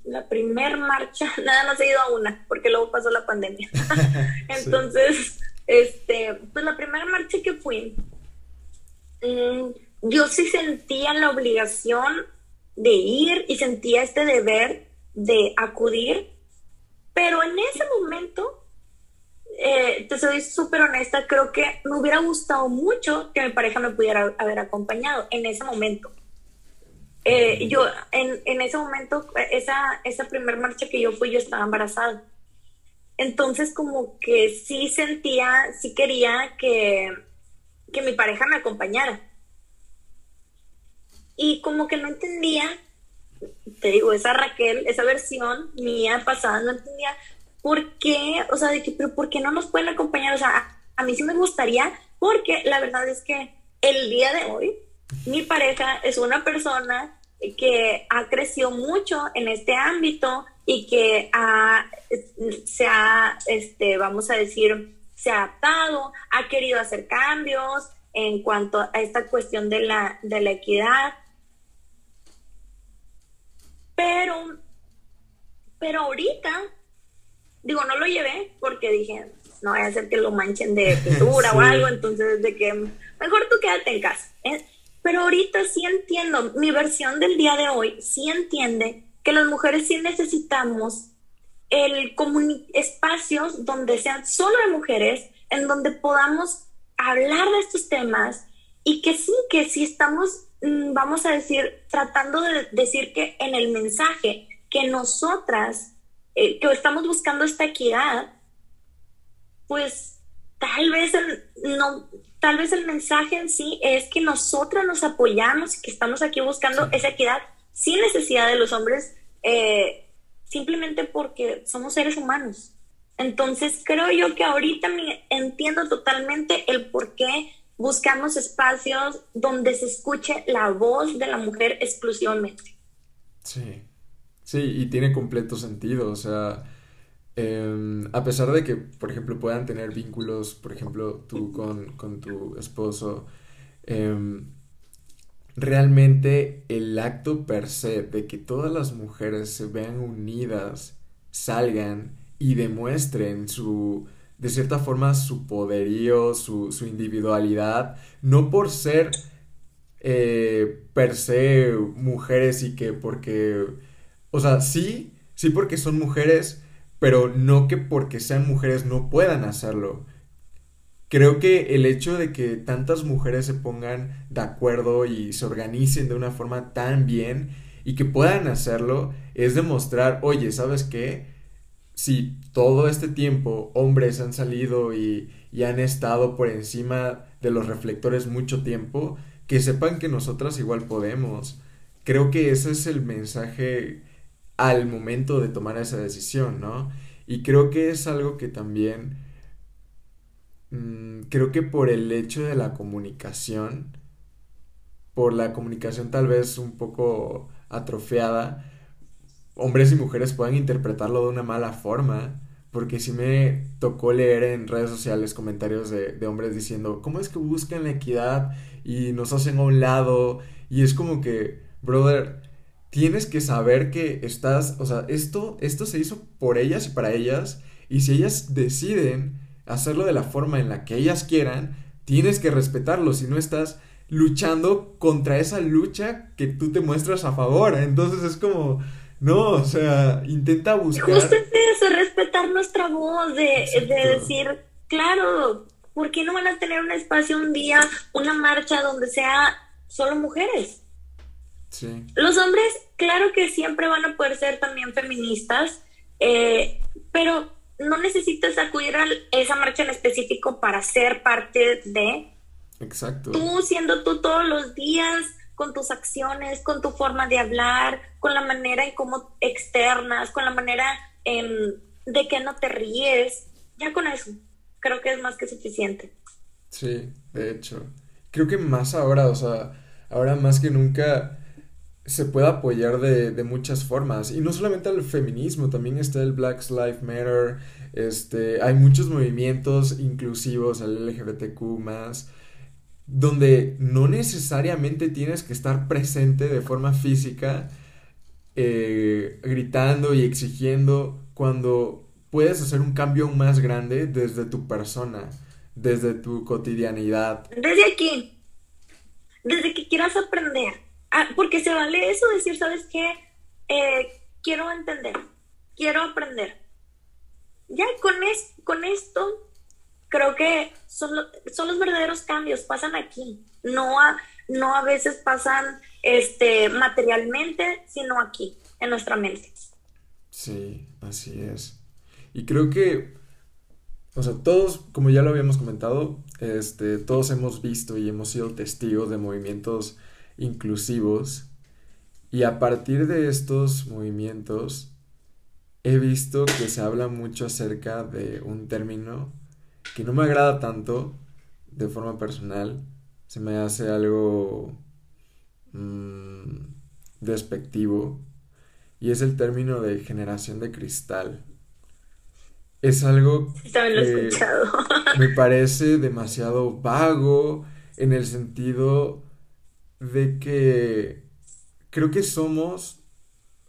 la primera marcha, *laughs* nada más he ido a una, porque luego pasó la pandemia. *laughs* *laughs* Entonces, este, pues la primera marcha que fui, mm, yo sí sentía la obligación de ir y sentía este deber de acudir, pero en ese momento eh, te soy súper honesta, creo que me hubiera gustado mucho que mi pareja me pudiera haber acompañado en ese momento. Eh, yo, en, en, ese momento, esa, esa primer marcha que yo fui, yo estaba embarazada. Entonces, como que sí sentía, sí quería que, que mi pareja me acompañara. Y como que no entendía, te digo, esa Raquel, esa versión mía pasada, no entendía ¿por qué? O sea, de que, pero ¿por qué no nos pueden acompañar? O sea, a, mí sí me gustaría, porque la verdad es que el día de hoy mi pareja es una persona que ha crecido mucho en este ámbito y que se ha, este, vamos a decir, se ha adaptado, ha querido hacer cambios en cuanto a esta cuestión de la, de la equidad. Pero, pero ahorita, digo, no lo llevé porque dije, no voy a hacer que lo manchen de *laughs* pintura o algo, entonces de que mejor tú quédate en casa. ¿eh? Pero ahorita sí entiendo, mi versión del día de hoy sí entiende que las mujeres sí necesitamos el espacios donde sean solo de mujeres, en donde podamos hablar de estos temas y que sí, que sí estamos, mm, vamos a decir, tratando de decir que en el mensaje que nosotras, eh, que estamos buscando esta equidad, pues tal vez no, tal vez el mensaje en sí es que nosotras nos apoyamos y que estamos aquí buscando esa equidad sin necesidad de los hombres, eh, simplemente porque somos seres humanos. Entonces creo yo que ahorita me entiendo totalmente el por qué buscamos espacios donde se escuche la voz de la mujer exclusivamente. Sí, sí, y tiene completo sentido, o sea, em, a pesar de que, por ejemplo, puedan tener vínculos, por ejemplo, tú con, con tu esposo, em, realmente el acto per se de que todas las mujeres se vean unidas, salgan y demuestren su, de cierta forma, su poderío, su, su individualidad, no por ser eh, per se mujeres y que porque, o sea, sí, sí porque son mujeres, pero no que porque sean mujeres no puedan hacerlo creo que el hecho de que tantas mujeres se pongan de acuerdo y se organicen de una forma tan bien y que puedan hacerlo es demostrar, oye, ¿sabes qué? Si todo este tiempo hombres han salido y, han estado por encima de los reflectores mucho tiempo, que sepan que nosotras igual podemos. Creo que ese es el mensaje al momento de tomar esa decisión, ¿no? Y creo que es algo que también Mm, creo que por el hecho de la comunicación, por la comunicación tal vez un poco atrofiada, hombres y mujeres pueden interpretarlo de una mala forma. Porque si me tocó leer en redes sociales comentarios de, de, hombres diciendo, ¿cómo es que buscan la equidad y nos hacen a un lado? Y es como que, brother, tienes que saber que estás, o sea, esto, esto se hizo por ellas y para ellas. Y si ellas deciden hacerlo de la forma en la que ellas quieran, tienes que respetarlo, si no estás luchando contra esa lucha que tú te muestras a favor. Entonces es como, no, o sea, intenta buscar. Justo es eso, respetar nuestra voz, de, de decir, claro, ¿por qué no van a tener un espacio un día, una marcha donde sea solo mujeres? Sí. Los hombres, claro que siempre van a poder ser también feministas, eh, pero no necesitas acudir a esa marcha en específico para ser parte de. Exacto. Tú siendo tú todos los días, con tus acciones, con tu forma de hablar, con la manera en cómo externas, con la manera de que no te ríes, ya con eso, creo que es más que suficiente. Sí, de hecho. Creo que más ahora, o sea, ahora más que nunca se puede apoyar de, muchas formas. Y no solamente al feminismo, también está el Black Lives Matter. Este, hay muchos movimientos inclusivos, el LGBTQ donde no necesariamente tienes que estar presente de forma física, eh, gritando y exigiendo, cuando puedes hacer un cambio más grande desde tu persona, desde tu cotidianidad. Desde aquí, desde que quieras aprender Ah, porque se vale eso, decir, ¿sabes qué? Eh, quiero entender, quiero aprender. Ya con, es, con esto, creo que son, son los verdaderos cambios, pasan aquí, no a, no a veces pasan este, materialmente, sino aquí, en nuestra mente. Sí, así es. Y creo que, o sea, todos, como ya lo habíamos comentado, este, todos hemos visto y hemos sido testigos de movimientos inclusivos. Y a partir de estos movimientos he visto que se habla mucho acerca de un término que no me agrada tanto de forma personal, se me hace algo mm, despectivo. Y es el término de generación de cristal. Es algo que me parece demasiado vago en el sentido de que creo que somos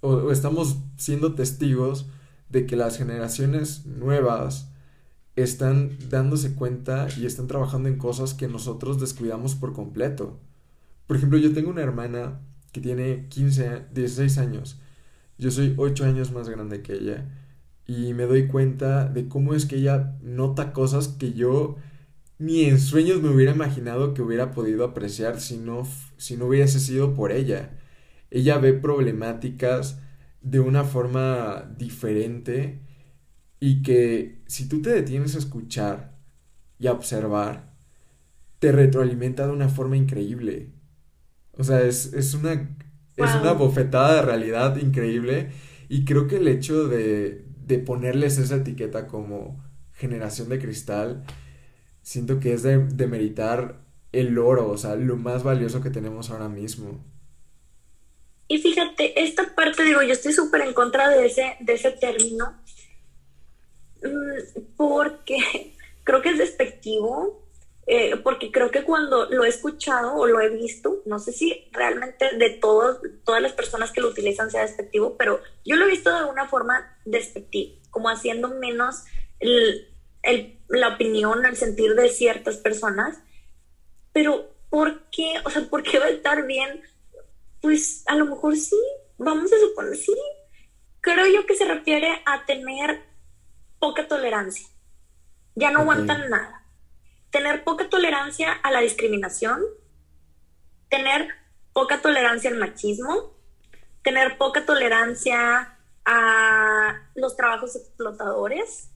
o, estamos siendo testigos de que las generaciones nuevas están dándose cuenta y están trabajando en cosas que nosotros descuidamos por completo. Por ejemplo, yo tengo una hermana que tiene 15, 16 años. Yo soy 8 años más grande que ella y me doy cuenta de cómo es que ella nota cosas que yo ni en sueños me hubiera imaginado que hubiera podido apreciar si no, si no hubiese sido por ella. Ella ve problemáticas de una forma diferente y que si tú te detienes a escuchar y a observar, te retroalimenta de una forma increíble. O sea, es, una, es una bofetada de realidad increíble y creo que el hecho de, de ponerles esa etiqueta como generación de cristal, siento que es de, de meritar el oro, o sea, lo más valioso que tenemos ahora mismo. Y fíjate, esta parte, digo, yo estoy súper en contra de ese, de ese término, mm, porque *laughs* creo que es despectivo, eh, porque creo que cuando lo he escuchado o lo he visto, no sé si realmente de todos, todas las personas que lo utilizan sea despectivo, pero yo lo he visto de una forma despectiva, como haciendo menos la opinión, el sentir de ciertas personas. Pero, ¿por qué? O sea, ¿por qué va a estar bien? Pues a lo mejor sí, vamos a suponer sí. Creo yo que se refiere a tener poca tolerancia. Ya no aguantan nada tener poca tolerancia a la discriminación, tener poca tolerancia al machismo, tener poca tolerancia a los trabajos explotadores,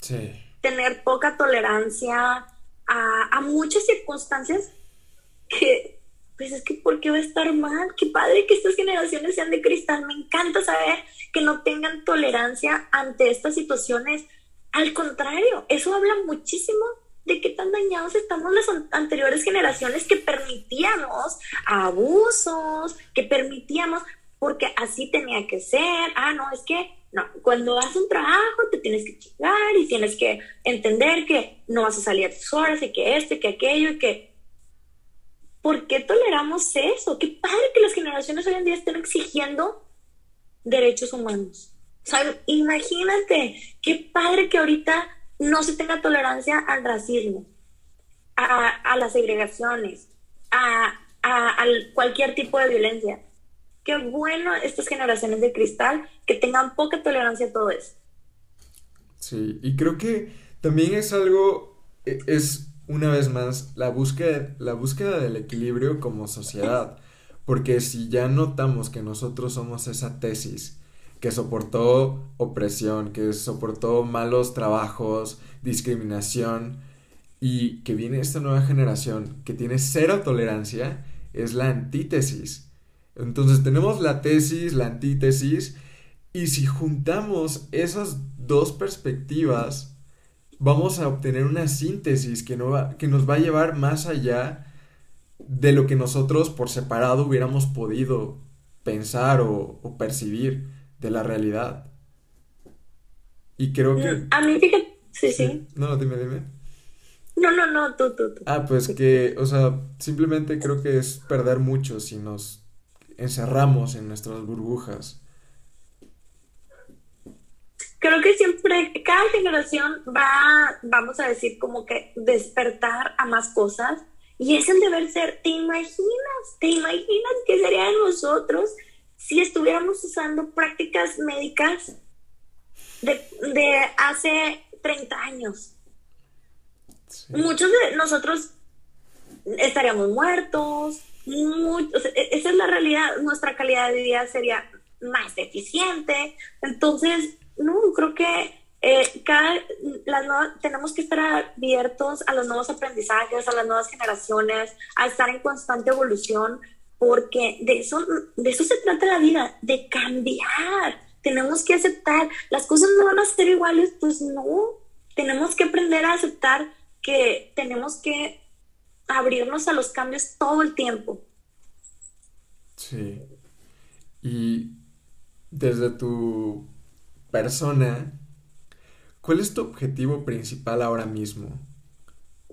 tener poca tolerancia a, muchas circunstancias que, pues es que, ¿por qué va a estar mal? Qué padre que estas generaciones sean de cristal. Me encanta saber que no tengan tolerancia ante estas situaciones. Al contrario, eso habla muchísimo de qué tan dañados estamos las anteriores generaciones que permitíamos abusos, que permitíamos, porque así tenía que ser. Ah, no, es que no, cuando haces un trabajo te tienes que chingar y tienes que entender que no vas a salir a tus horas y que esto y que aquello y que... ¿Por qué toleramos eso? Qué padre que las generaciones hoy en día estén exigiendo derechos humanos. Imagínate, qué padre que ahorita no se tenga tolerancia al racismo, a, las segregaciones, a, cualquier tipo de violencia. Qué bueno estas generaciones de cristal que tengan poca tolerancia a todo eso. Sí, y creo que también es algo, e, es una vez más la búsqueda, la búsqueda del equilibrio como sociedad. Porque si ya notamos que nosotros somos esa tesis que soportó opresión, que soportó malos trabajos, discriminación y que viene esta nueva generación que tiene cero tolerancia, es la antítesis. Entonces tenemos la tesis, la antítesis, y si juntamos esas dos perspectivas, vamos a obtener una síntesis que, no va, que nos va a llevar más allá de lo que nosotros por separado hubiéramos podido pensar o, o percibir de la realidad. Y creo que... Mm, a mí, fíjate, sí, sí. No, dime, dime. No, no, no, tú, tú, tú. Ah, pues que, o sea, simplemente creo que es perder mucho si nos encerramos en nuestras burbujas. Creo que siempre, cada generación va, vamos a decir, como que despertar a más cosas. Y es el deber ser, ¿te imaginas? ¿Te imaginas qué sería de nosotros si estuviéramos usando prácticas médicas de, hace 30 años. Muchos de nosotros estaríamos muertos, e, esa es la realidad, nuestra calidad de vida sería más eficiente, entonces, no, creo que eh, cada, las tenemos que estar abiertos a los nuevos aprendizajes, a las nuevas generaciones, a estar en constante evolución, porque de eso, de eso se trata la vida, de cambiar. Tenemos que aceptar, las cosas no van a ser iguales, pues no. Tenemos que aprender a aceptar que tenemos que abrirnos a los cambios todo el tiempo. Sí. Y desde tu persona, ¿cuál es tu objetivo principal ahora mismo?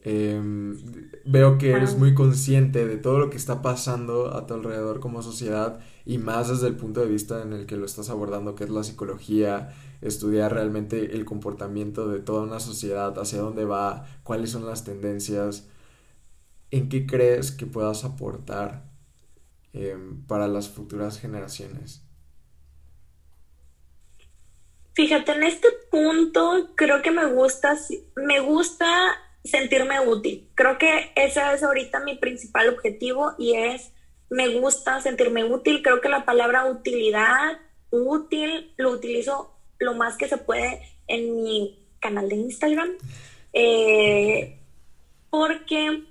Em, veo que eres muy consciente de todo lo que está pasando a tu alrededor como sociedad y más desde el punto de vista en el que lo estás abordando, que es la psicología, estudiar realmente el comportamiento de toda una sociedad, hacia dónde va, cuáles son las tendencias, en qué crees que puedas aportar em, para las futuras generaciones. Fíjate, en este punto creo que me gusta, me gusta sentirme útil. Creo que ese es ahorita mi principal objetivo y es, me gusta sentirme útil. Creo que la palabra utilidad, útil, lo utilizo lo más que se puede en mi canal de Instagram. Eh, porque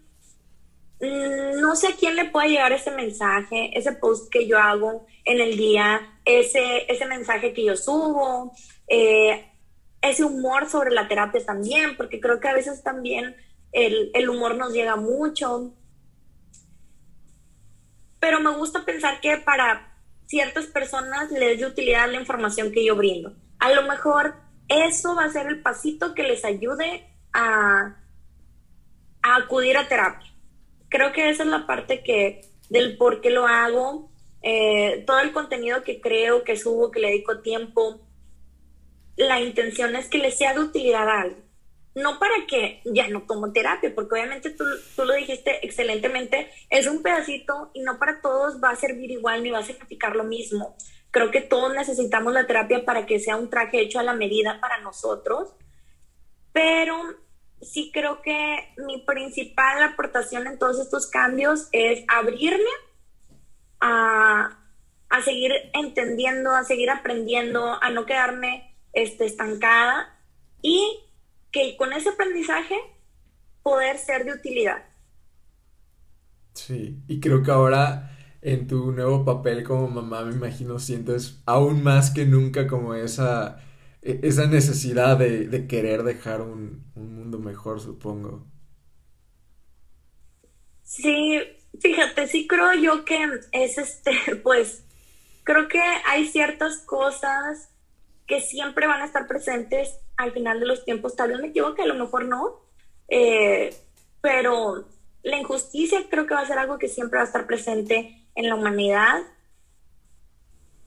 no sé a quién le puede llegar ese mensaje, ese post que yo hago en el día, ese, ese mensaje que yo subo. Eh, ese humor sobre la terapia también, porque creo que a veces también el, humor nos llega mucho. Pero me gusta pensar que para ciertas personas les de utilidad la información que yo brindo. A lo mejor eso va a ser el pasito que les ayude a acudir a terapia. Creo que esa es la parte que del por qué lo hago, eh, todo el contenido que creo, que subo, que le dedico tiempo, la intención es que le sea de utilidad a alguien. No para que ya no tomo terapia, porque obviamente tú, tú, lo dijiste excelentemente, es un pedacito y no para todos va a servir igual ni va a significar lo mismo. Creo que todos necesitamos la terapia para que sea un traje hecho a la medida para nosotros, pero sí creo que mi principal aportación en todos estos cambios es abrirme a, a seguir entendiendo, a seguir aprendiendo, a no quedarme este, estancada y que con ese aprendizaje poder ser de utilidad. Sí, y creo que ahora en tu nuevo papel como mamá, me imagino, sientes aún más que nunca como esa, esa necesidad de, querer dejar un, un, mundo mejor, supongo. Sí, fíjate, sí creo yo que es este, *laughs* pues, creo que hay ciertas cosas que siempre van a estar presentes al final de los tiempos. Tal vez me equivoque, a lo mejor no, eh, pero la injusticia creo que va a ser algo que siempre va a estar presente en la humanidad.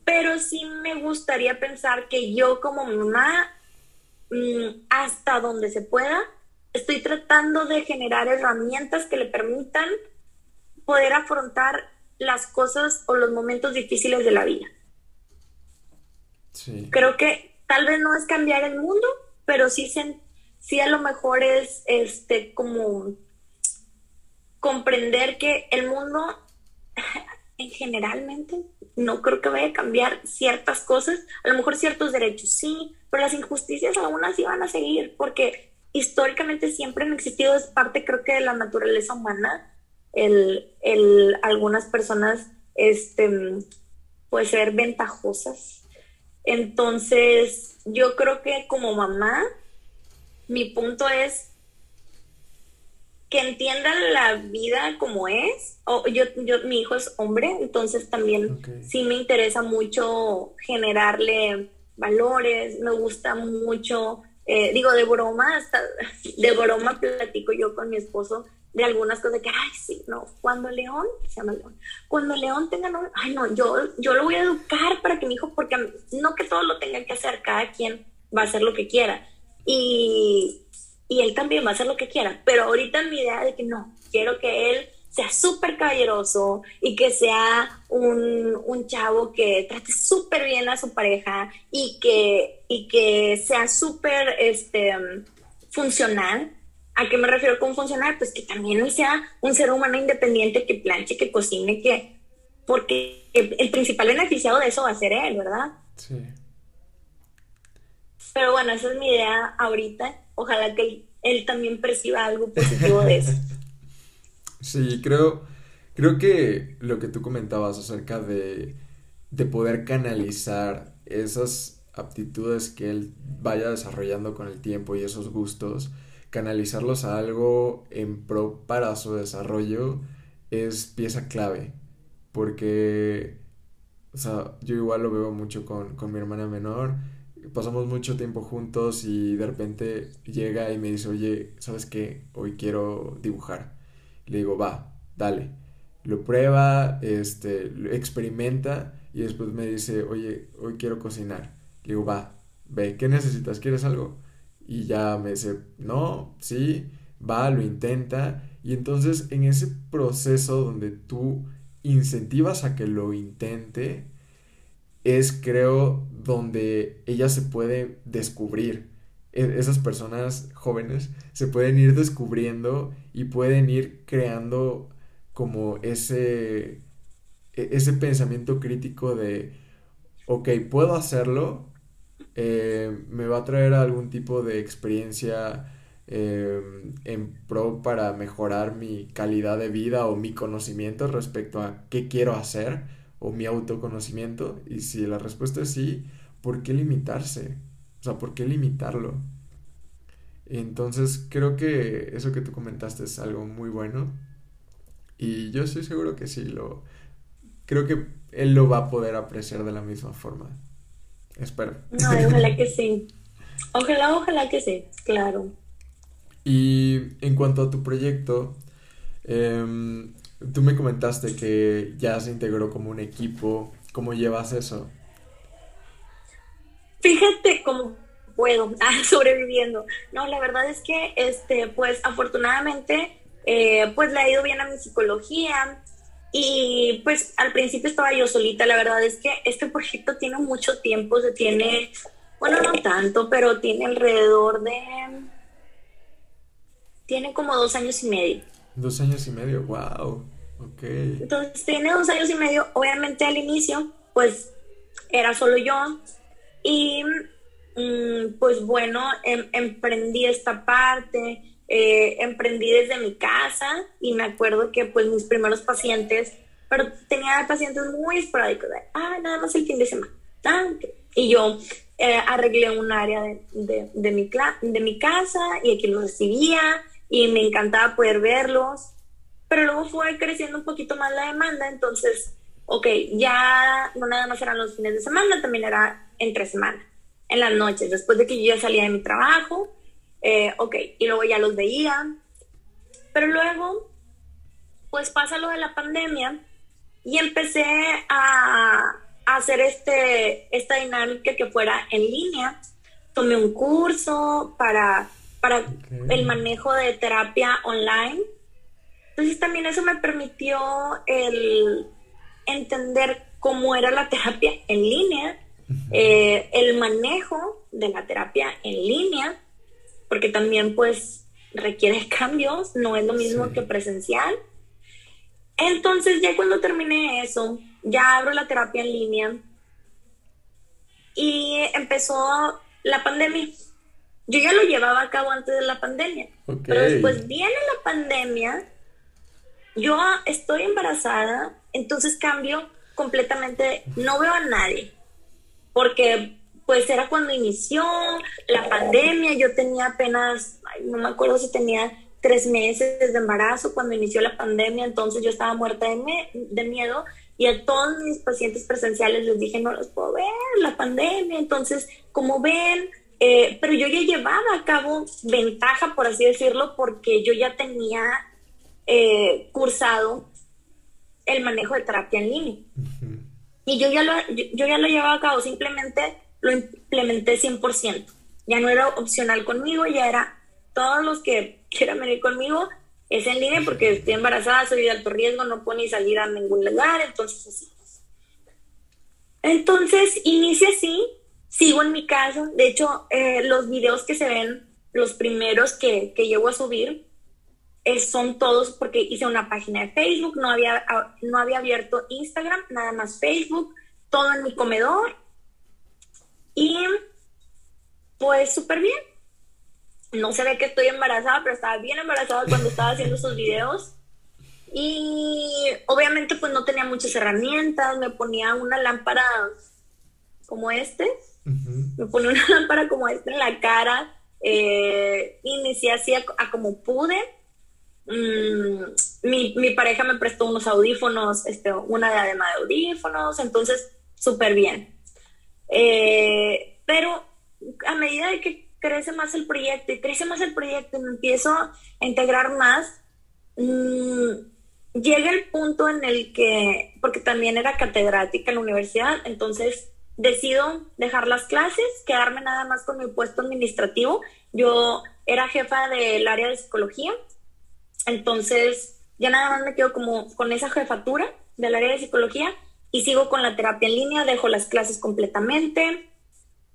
Pero sí me gustaría pensar que yo como mamá, mm, hasta donde se pueda, estoy tratando de generar herramientas que le permitan poder afrontar las cosas o los momentos difíciles de la vida. Creo que tal vez no es cambiar el mundo, pero sí, sí a lo mejor es este como comprender que el mundo *laughs* en generalmente no creo que vaya a cambiar ciertas cosas, a lo mejor ciertos derechos sí, pero las injusticias aún así van a seguir porque históricamente siempre han existido, es parte creo que de la naturaleza humana, el, el algunas personas este, puede ser ventajosas. Entonces, yo creo que como mamá, mi punto es que entiendan la vida como es. O yo, yo, mi hijo es hombre, entonces también sí me interesa mucho generarle valores, me gusta mucho, eh, digo, de broma, hasta *laughs* de broma platico yo con mi esposo de algunas cosas que, ay, sí, no, cuando León, se llama León, cuando León tenga novio, ay, no, yo, yo lo voy a educar para que mi hijo, porque no que todo lo tenga que hacer, cada quien va a hacer lo que quiera. Y, y él también va a hacer lo que quiera. Pero ahorita mi idea de que no, quiero que él sea súper caballeroso y que sea un, un chavo que trate súper bien a su pareja y que, y que sea súper este, funcional ¿A qué me refiero con funcionar? Pues que también él sea un ser humano independiente que planche, que cocine, que... Porque el, principal beneficiado de eso va a ser él, ¿verdad? Sí. Pero bueno, esa es mi idea ahorita. Ojalá que él, también perciba algo positivo de eso. *laughs* sí, creo, creo que lo que tú comentabas acerca de, de poder canalizar esas aptitudes que él vaya desarrollando con el tiempo y esos gustos, canalizarlos a algo en pro para su desarrollo es pieza clave. porque, o sea, yo igual lo veo mucho con, con mi hermana menor, pasamos mucho tiempo juntos y de repente llega y me dice, oye, ¿sabes qué? Hoy quiero dibujar. Le digo, va, dale. Lo prueba, este, experimenta y después me dice, oye, hoy quiero cocinar. Le digo, va, ve, ¿qué necesitas? ¿Quieres algo? Y ya me dice, no, sí, va, lo intenta. Y entonces en ese proceso donde tú incentivas a que lo intente, es creo donde ella se puede descubrir. E, esas personas jóvenes se pueden ir descubriendo y pueden ir creando como ese, e, ese pensamiento crítico de, ok, puedo hacerlo, eh, me va a traer algún tipo de experiencia eh, en pro para mejorar mi calidad de vida o mi conocimiento respecto a qué quiero hacer o mi autoconocimiento? Y si la respuesta es sí, ¿por qué limitarse? O sea, ¿por qué limitarlo? Entonces creo que eso que tú comentaste es algo muy bueno. Y yo estoy seguro que sí, lo... Creo que él lo va a poder apreciar de la misma forma. Espero. No, ojalá que sí. Ojalá, ojalá que sí, claro. Y en cuanto a tu proyecto, eh, Tú me comentaste que ya se integró como un equipo. ¿Cómo llevas eso? Fíjate cómo puedo, *laughs* ah, sobreviviendo. No, la verdad es que, este, pues afortunadamente, eh, pues le ha ido bien a mi psicología y pues al principio estaba yo solita. La verdad es que este proyecto tiene mucho tiempo, se tiene, bueno, no tanto, pero tiene alrededor de, tiene como dos años y medio. Dos años y medio, wow. Ok. Entonces tiene dos años y medio. Obviamente al inicio, pues era solo yo. Y mm, pues bueno, em, emprendí esta parte. Eh, emprendí desde mi casa y me acuerdo que pues mis primeros pacientes, pero tenía pacientes muy esporádicos, ah, nada más el fin de semana. y yo eh, arreglé un área de, de, de, mi, de mi casa y aquí los recibía y me encantaba poder verlos, pero luego fue creciendo un poquito más la demanda, entonces, ok, ya no nada más eran los fines de semana, también era entre semana, en las noches, después de que yo ya salía de mi trabajo, eh, ok, y luego ya los veía, pero luego, pues pasa lo de la pandemia y empecé a, a hacer este, esta dinámica que fuera en línea, tomé un curso para para el manejo de terapia online. Entonces también eso me permitió el entender cómo era la terapia en línea, eh, el manejo de la terapia en línea, porque también pues requiere *laughs* cambios, no es lo mismo que presencial. Entonces ya cuando terminé eso, ya abro la terapia en línea y empezó la pandemia yo ya lo llevaba a cabo antes de la pandemia. Pero después viene la pandemia, yo estoy embarazada, entonces cambio completamente, no veo a nadie, porque pues era cuando inició la pandemia, yo tenía apenas, no me acuerdo si tenía tres meses de embarazo cuando inició la pandemia, entonces yo estaba muerta de, de miedo y a todos mis pacientes presenciales les dije, no los puedo ver, la pandemia, entonces como ven, eh, pero yo ya llevaba a cabo ventaja, por así decirlo, porque yo ya tenía eh, cursado el manejo de terapia en línea. Y yo ya, lo, yo, ya lo llevaba a cabo, simplemente lo implementé 100%. Ya no era opcional conmigo, ya era todos los que quieran venir conmigo, es en línea porque estoy embarazada, soy de alto riesgo, no puedo ni salir a ningún lugar, entonces así. Entonces inicia así, sigo en mi casa. De hecho, eh, los videos que se ven, los primeros que, que llego a subir, son todos porque hice una página de Facebook, no había, no había abierto Instagram, nada más Facebook, todo en mi comedor. Y pues súper bien. No se ve que estoy embarazada, pero estaba bien embarazada cuando estaba haciendo esos videos. Y obviamente pues no tenía muchas herramientas, me ponía una lámpara como este me pone una *laughs* lámpara como esta en la cara, eh, inicié así a, como pude. mm, mi, mi, pareja me prestó unos audífonos, este, una diadema de audífonos, entonces súper bien. Eh, pero a medida de que crece más el proyecto y crece más el proyecto y me empiezo a integrar más, mmm, llega el punto en el que, porque también era catedrática en la universidad, entonces decido dejar las clases, quedarme nada más con mi puesto administrativo. Yo era jefa del área de psicología, entonces ya nada más me quedo como con esa jefatura del área de psicología y sigo con la terapia en línea, dejo las clases completamente,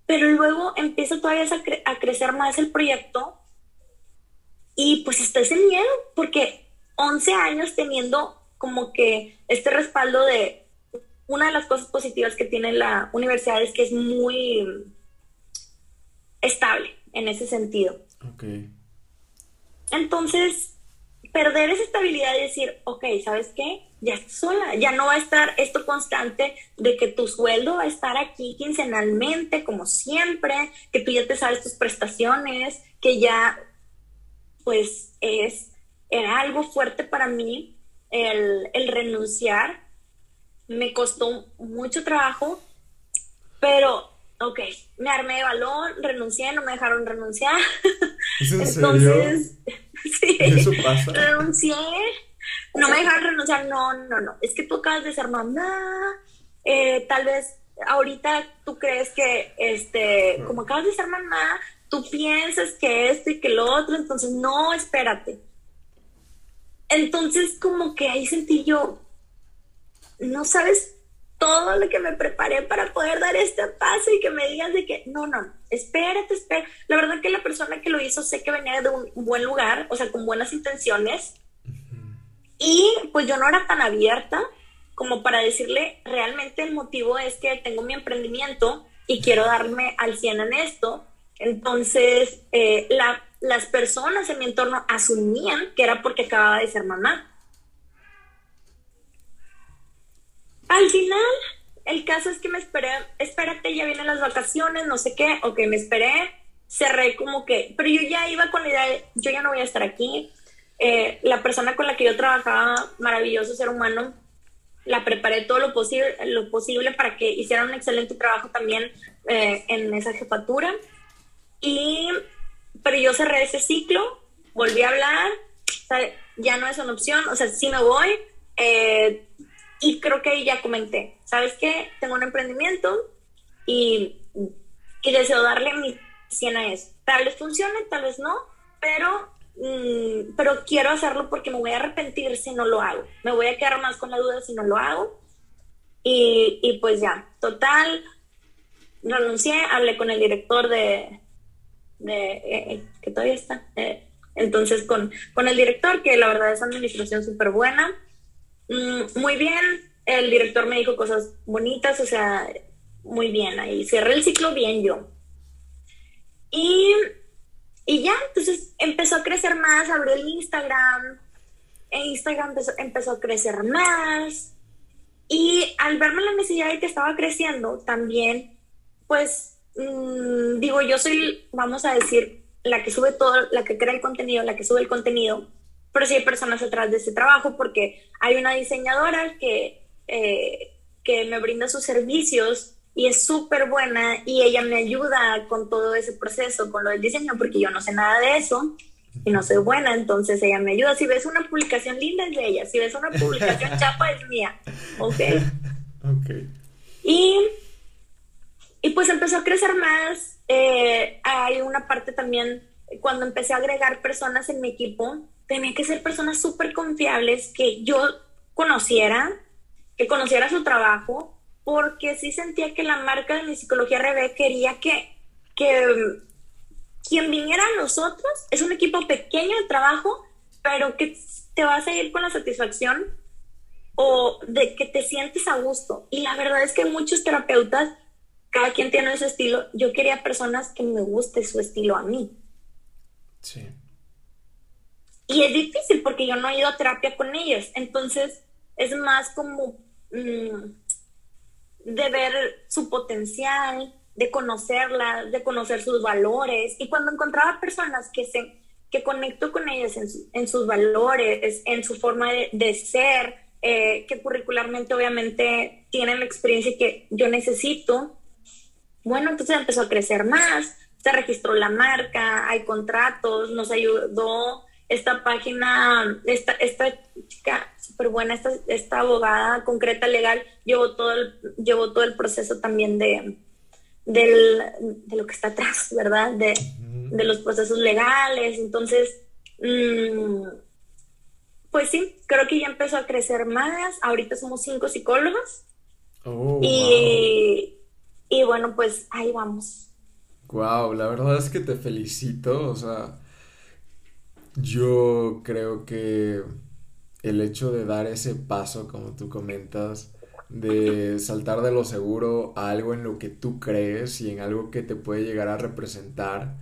pero luego empieza todavía a, a crecer más el proyecto y pues está ese miedo, porque 11 años teniendo como que este respaldo de una de las cosas positivas que tiene la universidad es que es muy estable en ese sentido. Ok. Entonces, perder esa estabilidad y decir, ok, ¿sabes qué? Ya estoy sola, ya no va a estar esto constante de que tu sueldo va a estar aquí quincenalmente, como siempre, que tú ya te sabes tus prestaciones, que ya, pues, es era algo fuerte para mí el, renunciar. Me costó mucho trabajo, pero, ok, me armé de balón, renuncié, no me dejaron renunciar. ¿Es en Entonces, *laughs* sí, ¿Eso pasa? renuncié, no me dejaron renunciar, no, no, no, es que tú acabas de ser mamá, eh, tal vez ahorita tú crees que, este, como acabas de ser mamá, tú piensas que esto y que lo otro, entonces no, espérate entonces, como que ahí sentí yo, no sabes todo lo que me preparé para poder dar este paso y que me digas de que, no, no, espérate, espérate. La verdad que la persona que lo hizo sé que venía de un buen lugar, o sea, con buenas intenciones. Y pues yo no era tan abierta como para decirle, realmente el motivo es que tengo mi emprendimiento y quiero darme al 100 en esto. Entonces, eh, la las personas en mi entorno asumían que era porque acababa de ser mamá. Al final, el caso es que me esperé, espérate, ya vienen las vacaciones, no sé qué, ok, me esperé, cerré como que, pero yo ya iba con la idea de, yo ya no voy a estar aquí. Eh, la persona con la que yo trabajaba, maravilloso ser humano, la preparé todo lo posible, lo posible para que hiciera un excelente trabajo también eh, en esa jefatura. Y pero yo cerré ese ciclo, volví a hablar, ya no es una opción, o sea, sí me voy, eh, y creo que ahí ya comenté, ¿sabes qué? Tengo un emprendimiento y, y deseo darle mi 100 a eso. Tal vez funcione, tal vez no, pero, mm, pero quiero hacerlo porque me voy a arrepentir si no lo hago. Me voy a quedar más con la duda si no lo hago. Y, y pues ya, total, renuncié, hablé con el director de, de, eh, que todavía está. Eh, entonces, con, con el director, que la verdad es administración súper buena, mm, muy bien, el director me dijo cosas bonitas, o sea, muy bien, ahí cerré el ciclo bien yo. Y, y ya, entonces empezó a crecer más, abrió el Instagram, e Instagram empezó, empezó a crecer más, y al verme la necesidad de que estaba creciendo, también, pues Mm, digo, yo soy, vamos a decir, la que sube todo, la que crea el contenido, la que sube el contenido, pero sí hay personas atrás de ese trabajo porque hay una diseñadora que, eh, que me brinda sus servicios y es súper buena y ella me ayuda con todo ese proceso, con lo del diseño, porque yo no sé nada de eso y no soy buena, entonces ella me ayuda. Si ves una publicación linda es de ella, si ves una publicación *laughs* chapa es mía, ¿ok? Ok. Y y pues empezó a crecer más. Eh, hay una parte también, cuando empecé a agregar personas en mi equipo, tenía que ser personas súper confiables que yo conociera, que conociera su trabajo, porque sí sentía que la marca de mi psicología Rebe quería que, que quien viniera a nosotros es un equipo pequeño de trabajo, pero que te vas a ir con la satisfacción o de que te sientes a gusto. Y la verdad es que muchos terapeutas cada quien tiene ese estilo. Yo quería personas que me guste su estilo a mí. Sí. Y es difícil porque yo no he ido a terapia con ellos. Entonces es más como mm, de ver su potencial, de conocerla, de conocer sus valores. Y cuando encontraba personas que se que conecto con ellas en, sus valores, en su forma de, ser, eh, que curricularmente obviamente tienen la experiencia que yo necesito. Bueno, entonces empezó a crecer más, se registró la marca, hay contratos, nos ayudó esta página, esta, esta chica súper buena, esta, esta abogada concreta legal, llevó todo el, llevó todo el proceso también de, del, de lo que está atrás, ¿verdad? De, de los procesos legales. Entonces, mm, pues sí, creo que ya empezó a crecer más. Ahorita somos cinco psicólogos. Oh, y, y bueno, pues ahí vamos. Wow, la verdad es que te felicito. O sea, yo creo que el hecho de dar ese paso, como tú comentas, de saltar de lo seguro a algo en lo que tú crees y en algo que te puede llegar a representar,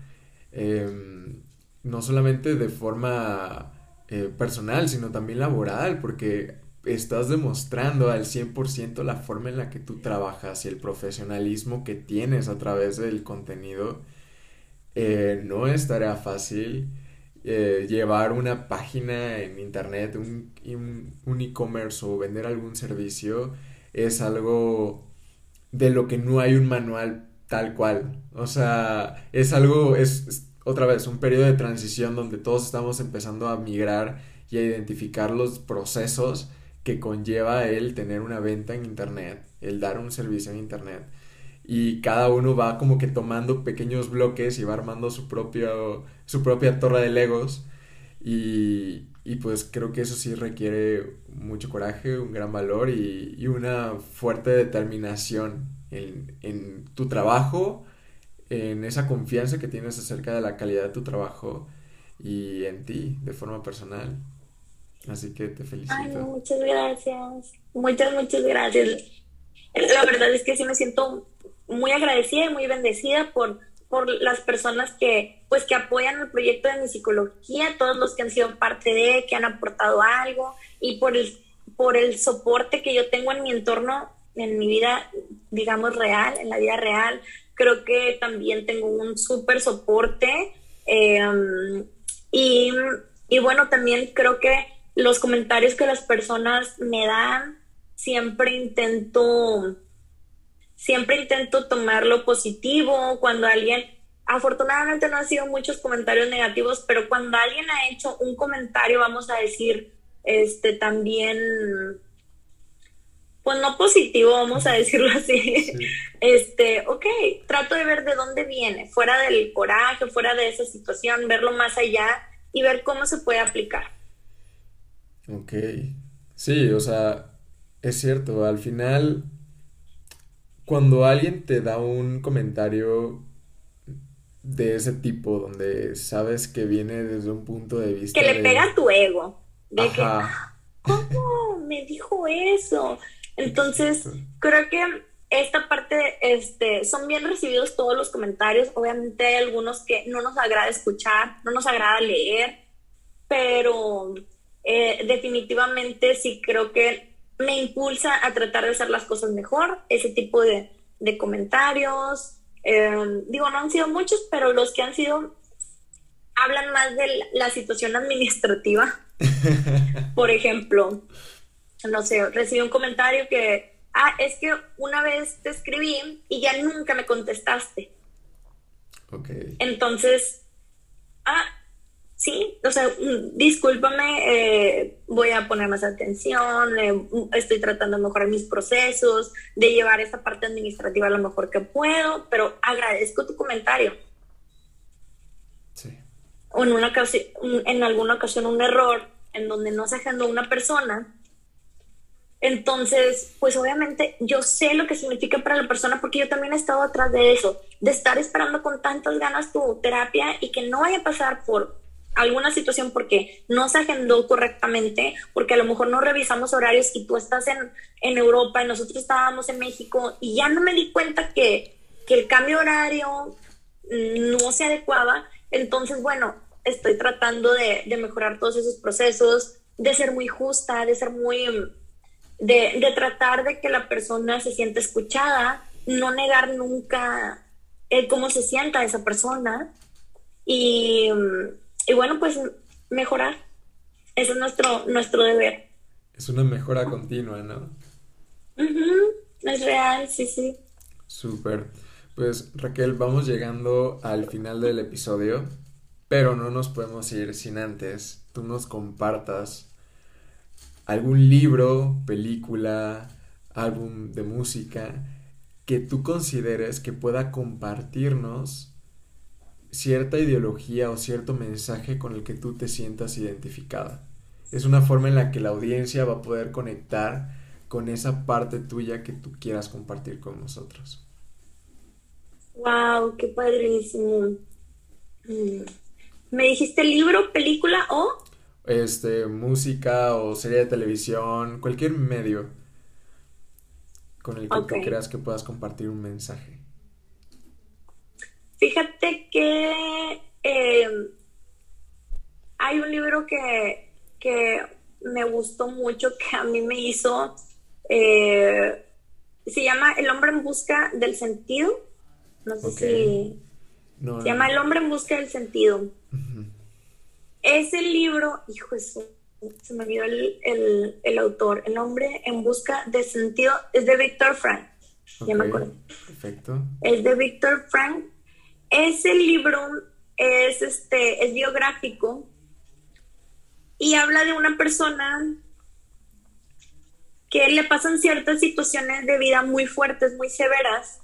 Em, no solamente de forma eh, personal, sino también laboral, porque estás demostrando al 100% la forma en la que tú trabajas y el profesionalismo que tienes a través del contenido. Eh, no es tarea fácil eh, llevar una página en internet, un, un e-commerce o vender algún servicio. Es algo de lo que no hay un manual tal cual. O sea, es algo, es, otra vez un periodo de transición donde todos estamos empezando a migrar y a identificar los procesos que conlleva el tener una venta en internet, el dar un servicio en internet. Y cada uno va como que tomando pequeños bloques y va armando su, propio, su propia torre de legos. Y, y pues creo que eso sí requiere mucho coraje, un gran valor y, y una fuerte determinación en, tu trabajo, en esa confianza que tienes acerca de la calidad de tu trabajo y en ti de forma personal. Así que te felicito. Ay, muchas gracias. Muchas, muchas gracias. La verdad es que sí me siento muy agradecida y muy bendecida por, por las personas que, pues, que apoyan el proyecto de mi psicología, todos los que han sido parte de, que han aportado algo y por el, por el soporte que yo tengo en mi entorno en mi vida, digamos, real, en la vida real. Creo que también tengo un súper soporte. Em, y, y bueno, también creo que los comentarios que las personas me dan, siempre intento, siempre intento tomar lo positivo. Cuando alguien, afortunadamente no han sido muchos comentarios negativos, pero cuando alguien ha hecho un comentario, vamos a decir, este, también pues no positivo, vamos a decirlo así. *laughs* Este, ok, trato de ver de dónde viene, fuera del coraje, fuera de esa situación, verlo más allá y ver cómo se puede aplicar. Ok, sí, o sea, es cierto, al final, cuando alguien te da un comentario de ese tipo, donde sabes que viene desde un punto de vista... Que le pega tu ego, de que, *gasps* ¿cómo me dijo eso? Entonces, creo que esta parte, este, son bien recibidos todos los comentarios. Obviamente hay algunos que no nos agrada escuchar, no nos agrada leer, pero eh, definitivamente sí creo que me impulsa a tratar de hacer las cosas mejor. Ese tipo de, comentarios, em, digo, no han sido muchos, pero los que han sido hablan más de la situación administrativa. *laughs* Por ejemplo, no sé, recibí un comentario que, ah, es que una vez te escribí y ya nunca me contestaste. Entonces, ah, sí, o sea, mm, discúlpame, eh, voy a poner más atención, eh, estoy tratando de mejorar mis procesos, de llevar esta parte administrativa lo mejor que puedo, pero agradezco tu comentario. Sí. O en, una ocasión, en alguna ocasión un error en donde no se agendó una persona entonces, pues obviamente yo sé lo que significa para la persona porque yo también he estado atrás de eso, de estar esperando con tantas ganas tu terapia y que no vaya a pasar por alguna situación porque no se agendó correctamente, porque a lo mejor no revisamos horarios y tú estás en, en Europa y nosotros estábamos en México y ya no me di cuenta que, que el cambio horario no se adecuaba. Entonces, bueno, estoy tratando de, de mejorar todos esos procesos, de ser muy justa, de ser muy de, tratar de que la persona se sienta escuchada, no negar nunca el cómo se sienta esa persona y, y bueno, pues mejorar. Ese es nuestro, nuestro deber. Es una mejora continua, ¿no? Es real, sí, sí. Súper. Pues Raquel, vamos llegando al final del episodio, pero no nos podemos ir sin antes tú nos compartas algún libro, película, álbum de música que tú consideres que pueda compartirnos cierta ideología o cierto mensaje con el que tú te sientas identificada. Es una forma en la que la audiencia va a poder conectar con esa parte tuya que tú quieras compartir con nosotros. Wow, qué padrísimo. Mm. ¿Me dijiste libro, película o? Este, música o serie de televisión, cualquier medio con el que tú creas que puedas compartir un mensaje. Fíjate que eh, hay un libro que, me gustó mucho, que a mí me hizo, eh, se llama El hombre en busca del sentido. No sé si... se llama El hombre en busca del sentido. Ese libro, hijo, eso, se me olvidó el, autor, El hombre en busca de sentido, es de Víctor Frank. ya me acuerdo. Perfecto. Es de Víctor Frank ese libro es, este, es biográfico y habla de una persona que le pasan ciertas situaciones de vida muy fuertes, muy severas,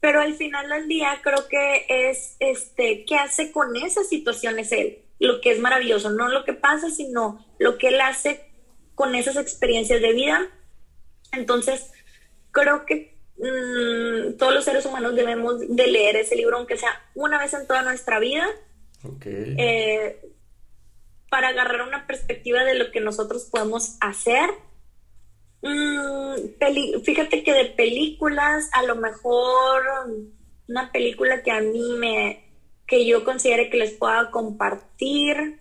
pero al final del día creo que es, este, ¿qué hace con esas situaciones él? Lo que es maravilloso, no lo que pasa, sino lo que él hace con esas experiencias de vida. Entonces, creo que Mm, todos los seres humanos debemos de leer ese libro, aunque sea una vez en toda nuestra vida, eh, para agarrar una perspectiva de lo que nosotros podemos hacer. Mm, fíjate que de películas, a lo mejor una película que a mí me, que yo considere que les pueda compartir,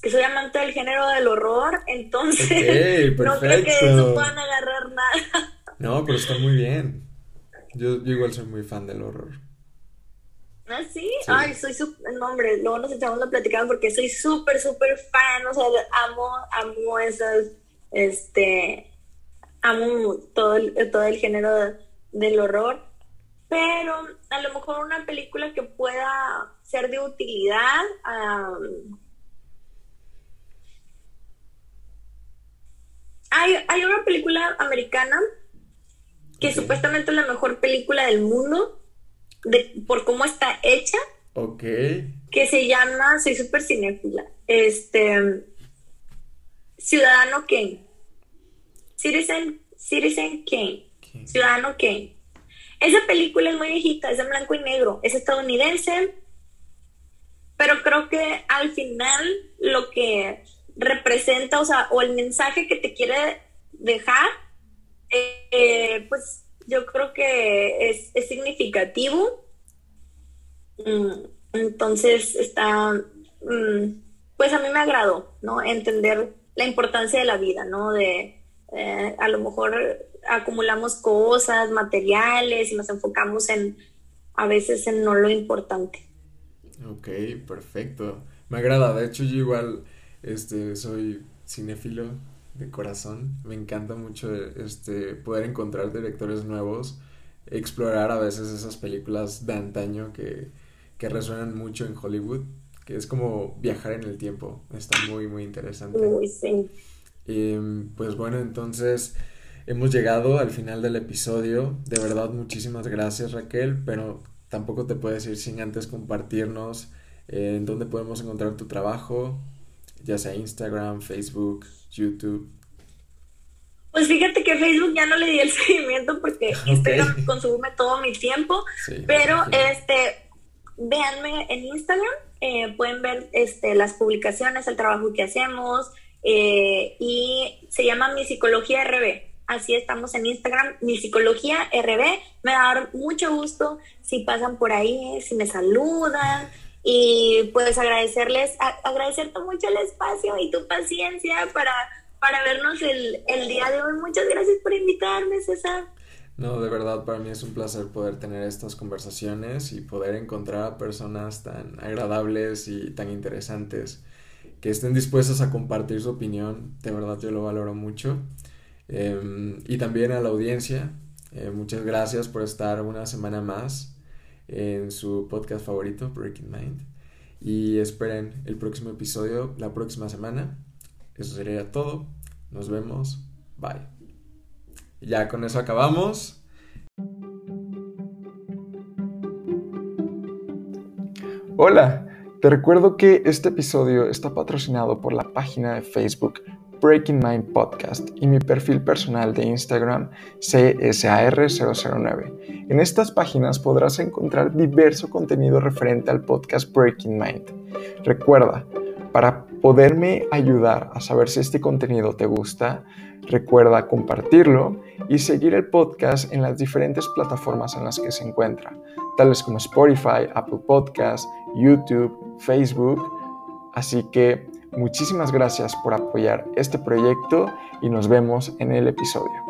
que soy amante del género del horror, entonces *laughs* no creo que de eso puedan agarrar nada. No, pero está muy bien. Yo, igual soy muy fan del horror. ¿Ah, sí? Ay, soy súper, no, hombre, luego nos echamos a platicar porque soy súper, súper fan, o sea, amo, amo esas, este, amo todo el, todo el género del horror, pero a lo mejor una película que pueda ser de utilidad, hay, hay una película americana que supuestamente es la mejor película del mundo de, por cómo está hecha. Ok. Que se llama, soy súper cinéfila, este, Ciudadano Kane. Citizen, Citizen Kane. Ciudadano Kane. Esa película es muy viejita, es en blanco y negro, es estadounidense, pero creo que al final lo que representa, o sea, o el mensaje que te quiere dejar eh, pues yo creo que es, significativo. Mm, entonces está, mm, pues a mí me agradó, ¿no? Entender la importancia de la vida, ¿no? De eh, a lo mejor acumulamos cosas, materiales y nos enfocamos en a veces en no lo importante. Ok, perfecto. Me agrada, de hecho yo igual este soy cinéfilo, de corazón. Me encanta mucho este, poder encontrar directores nuevos, explorar a veces esas películas de antaño que, que resuenan mucho en Hollywood, que es como viajar en el tiempo. Está muy, muy interesante. Sí. pues bueno, entonces hemos llegado al final del episodio. De verdad, muchísimas gracias Raquel, pero tampoco te puedes ir sin antes compartirnos eh, en dónde podemos encontrar tu trabajo, ya sea Instagram, Facebook, YouTube? Pues fíjate que Facebook ya no le di el *laughs* seguimiento porque Instagram consume todo mi tiempo, pero este, véanme en Instagram, eh, pueden ver este, las publicaciones, el trabajo que hacemos eh, y se llama Mi Psicología RB. Así estamos en Instagram, Mi Psicología RB. Me va a dar mucho gusto si pasan por ahí, si me saludan, y pues agradecerles, agradecerte mucho el espacio y tu paciencia para, para vernos el, día de hoy. Muchas gracias por invitarme, César. No, de verdad, para mí es un placer poder tener estas conversaciones y poder encontrar a personas tan agradables y tan interesantes que estén dispuestas a compartir su opinión. De verdad, yo lo valoro mucho. Em, y también a la audiencia, eh, muchas gracias por estar una semana más en su podcast favorito, Breaking Mind. Y esperen el próximo episodio la próxima semana. Eso sería todo. Nos vemos. Bye. Ya con eso acabamos. Hola, te recuerdo que este episodio está patrocinado por la página de Facebook Breaking Mind Podcast y mi perfil personal de Instagram CSAR009. En estas páginas podrás encontrar diverso contenido referente al podcast Breaking Mind. Recuerda, para poderme ayudar a saber si este contenido te gusta, recuerda compartirlo y seguir el podcast en las diferentes plataformas en las que se encuentra, tales como Spotify, Apple Podcasts, YouTube, Facebook. Así que Muchísimas gracias por apoyar este proyecto y nos vemos en el episodio.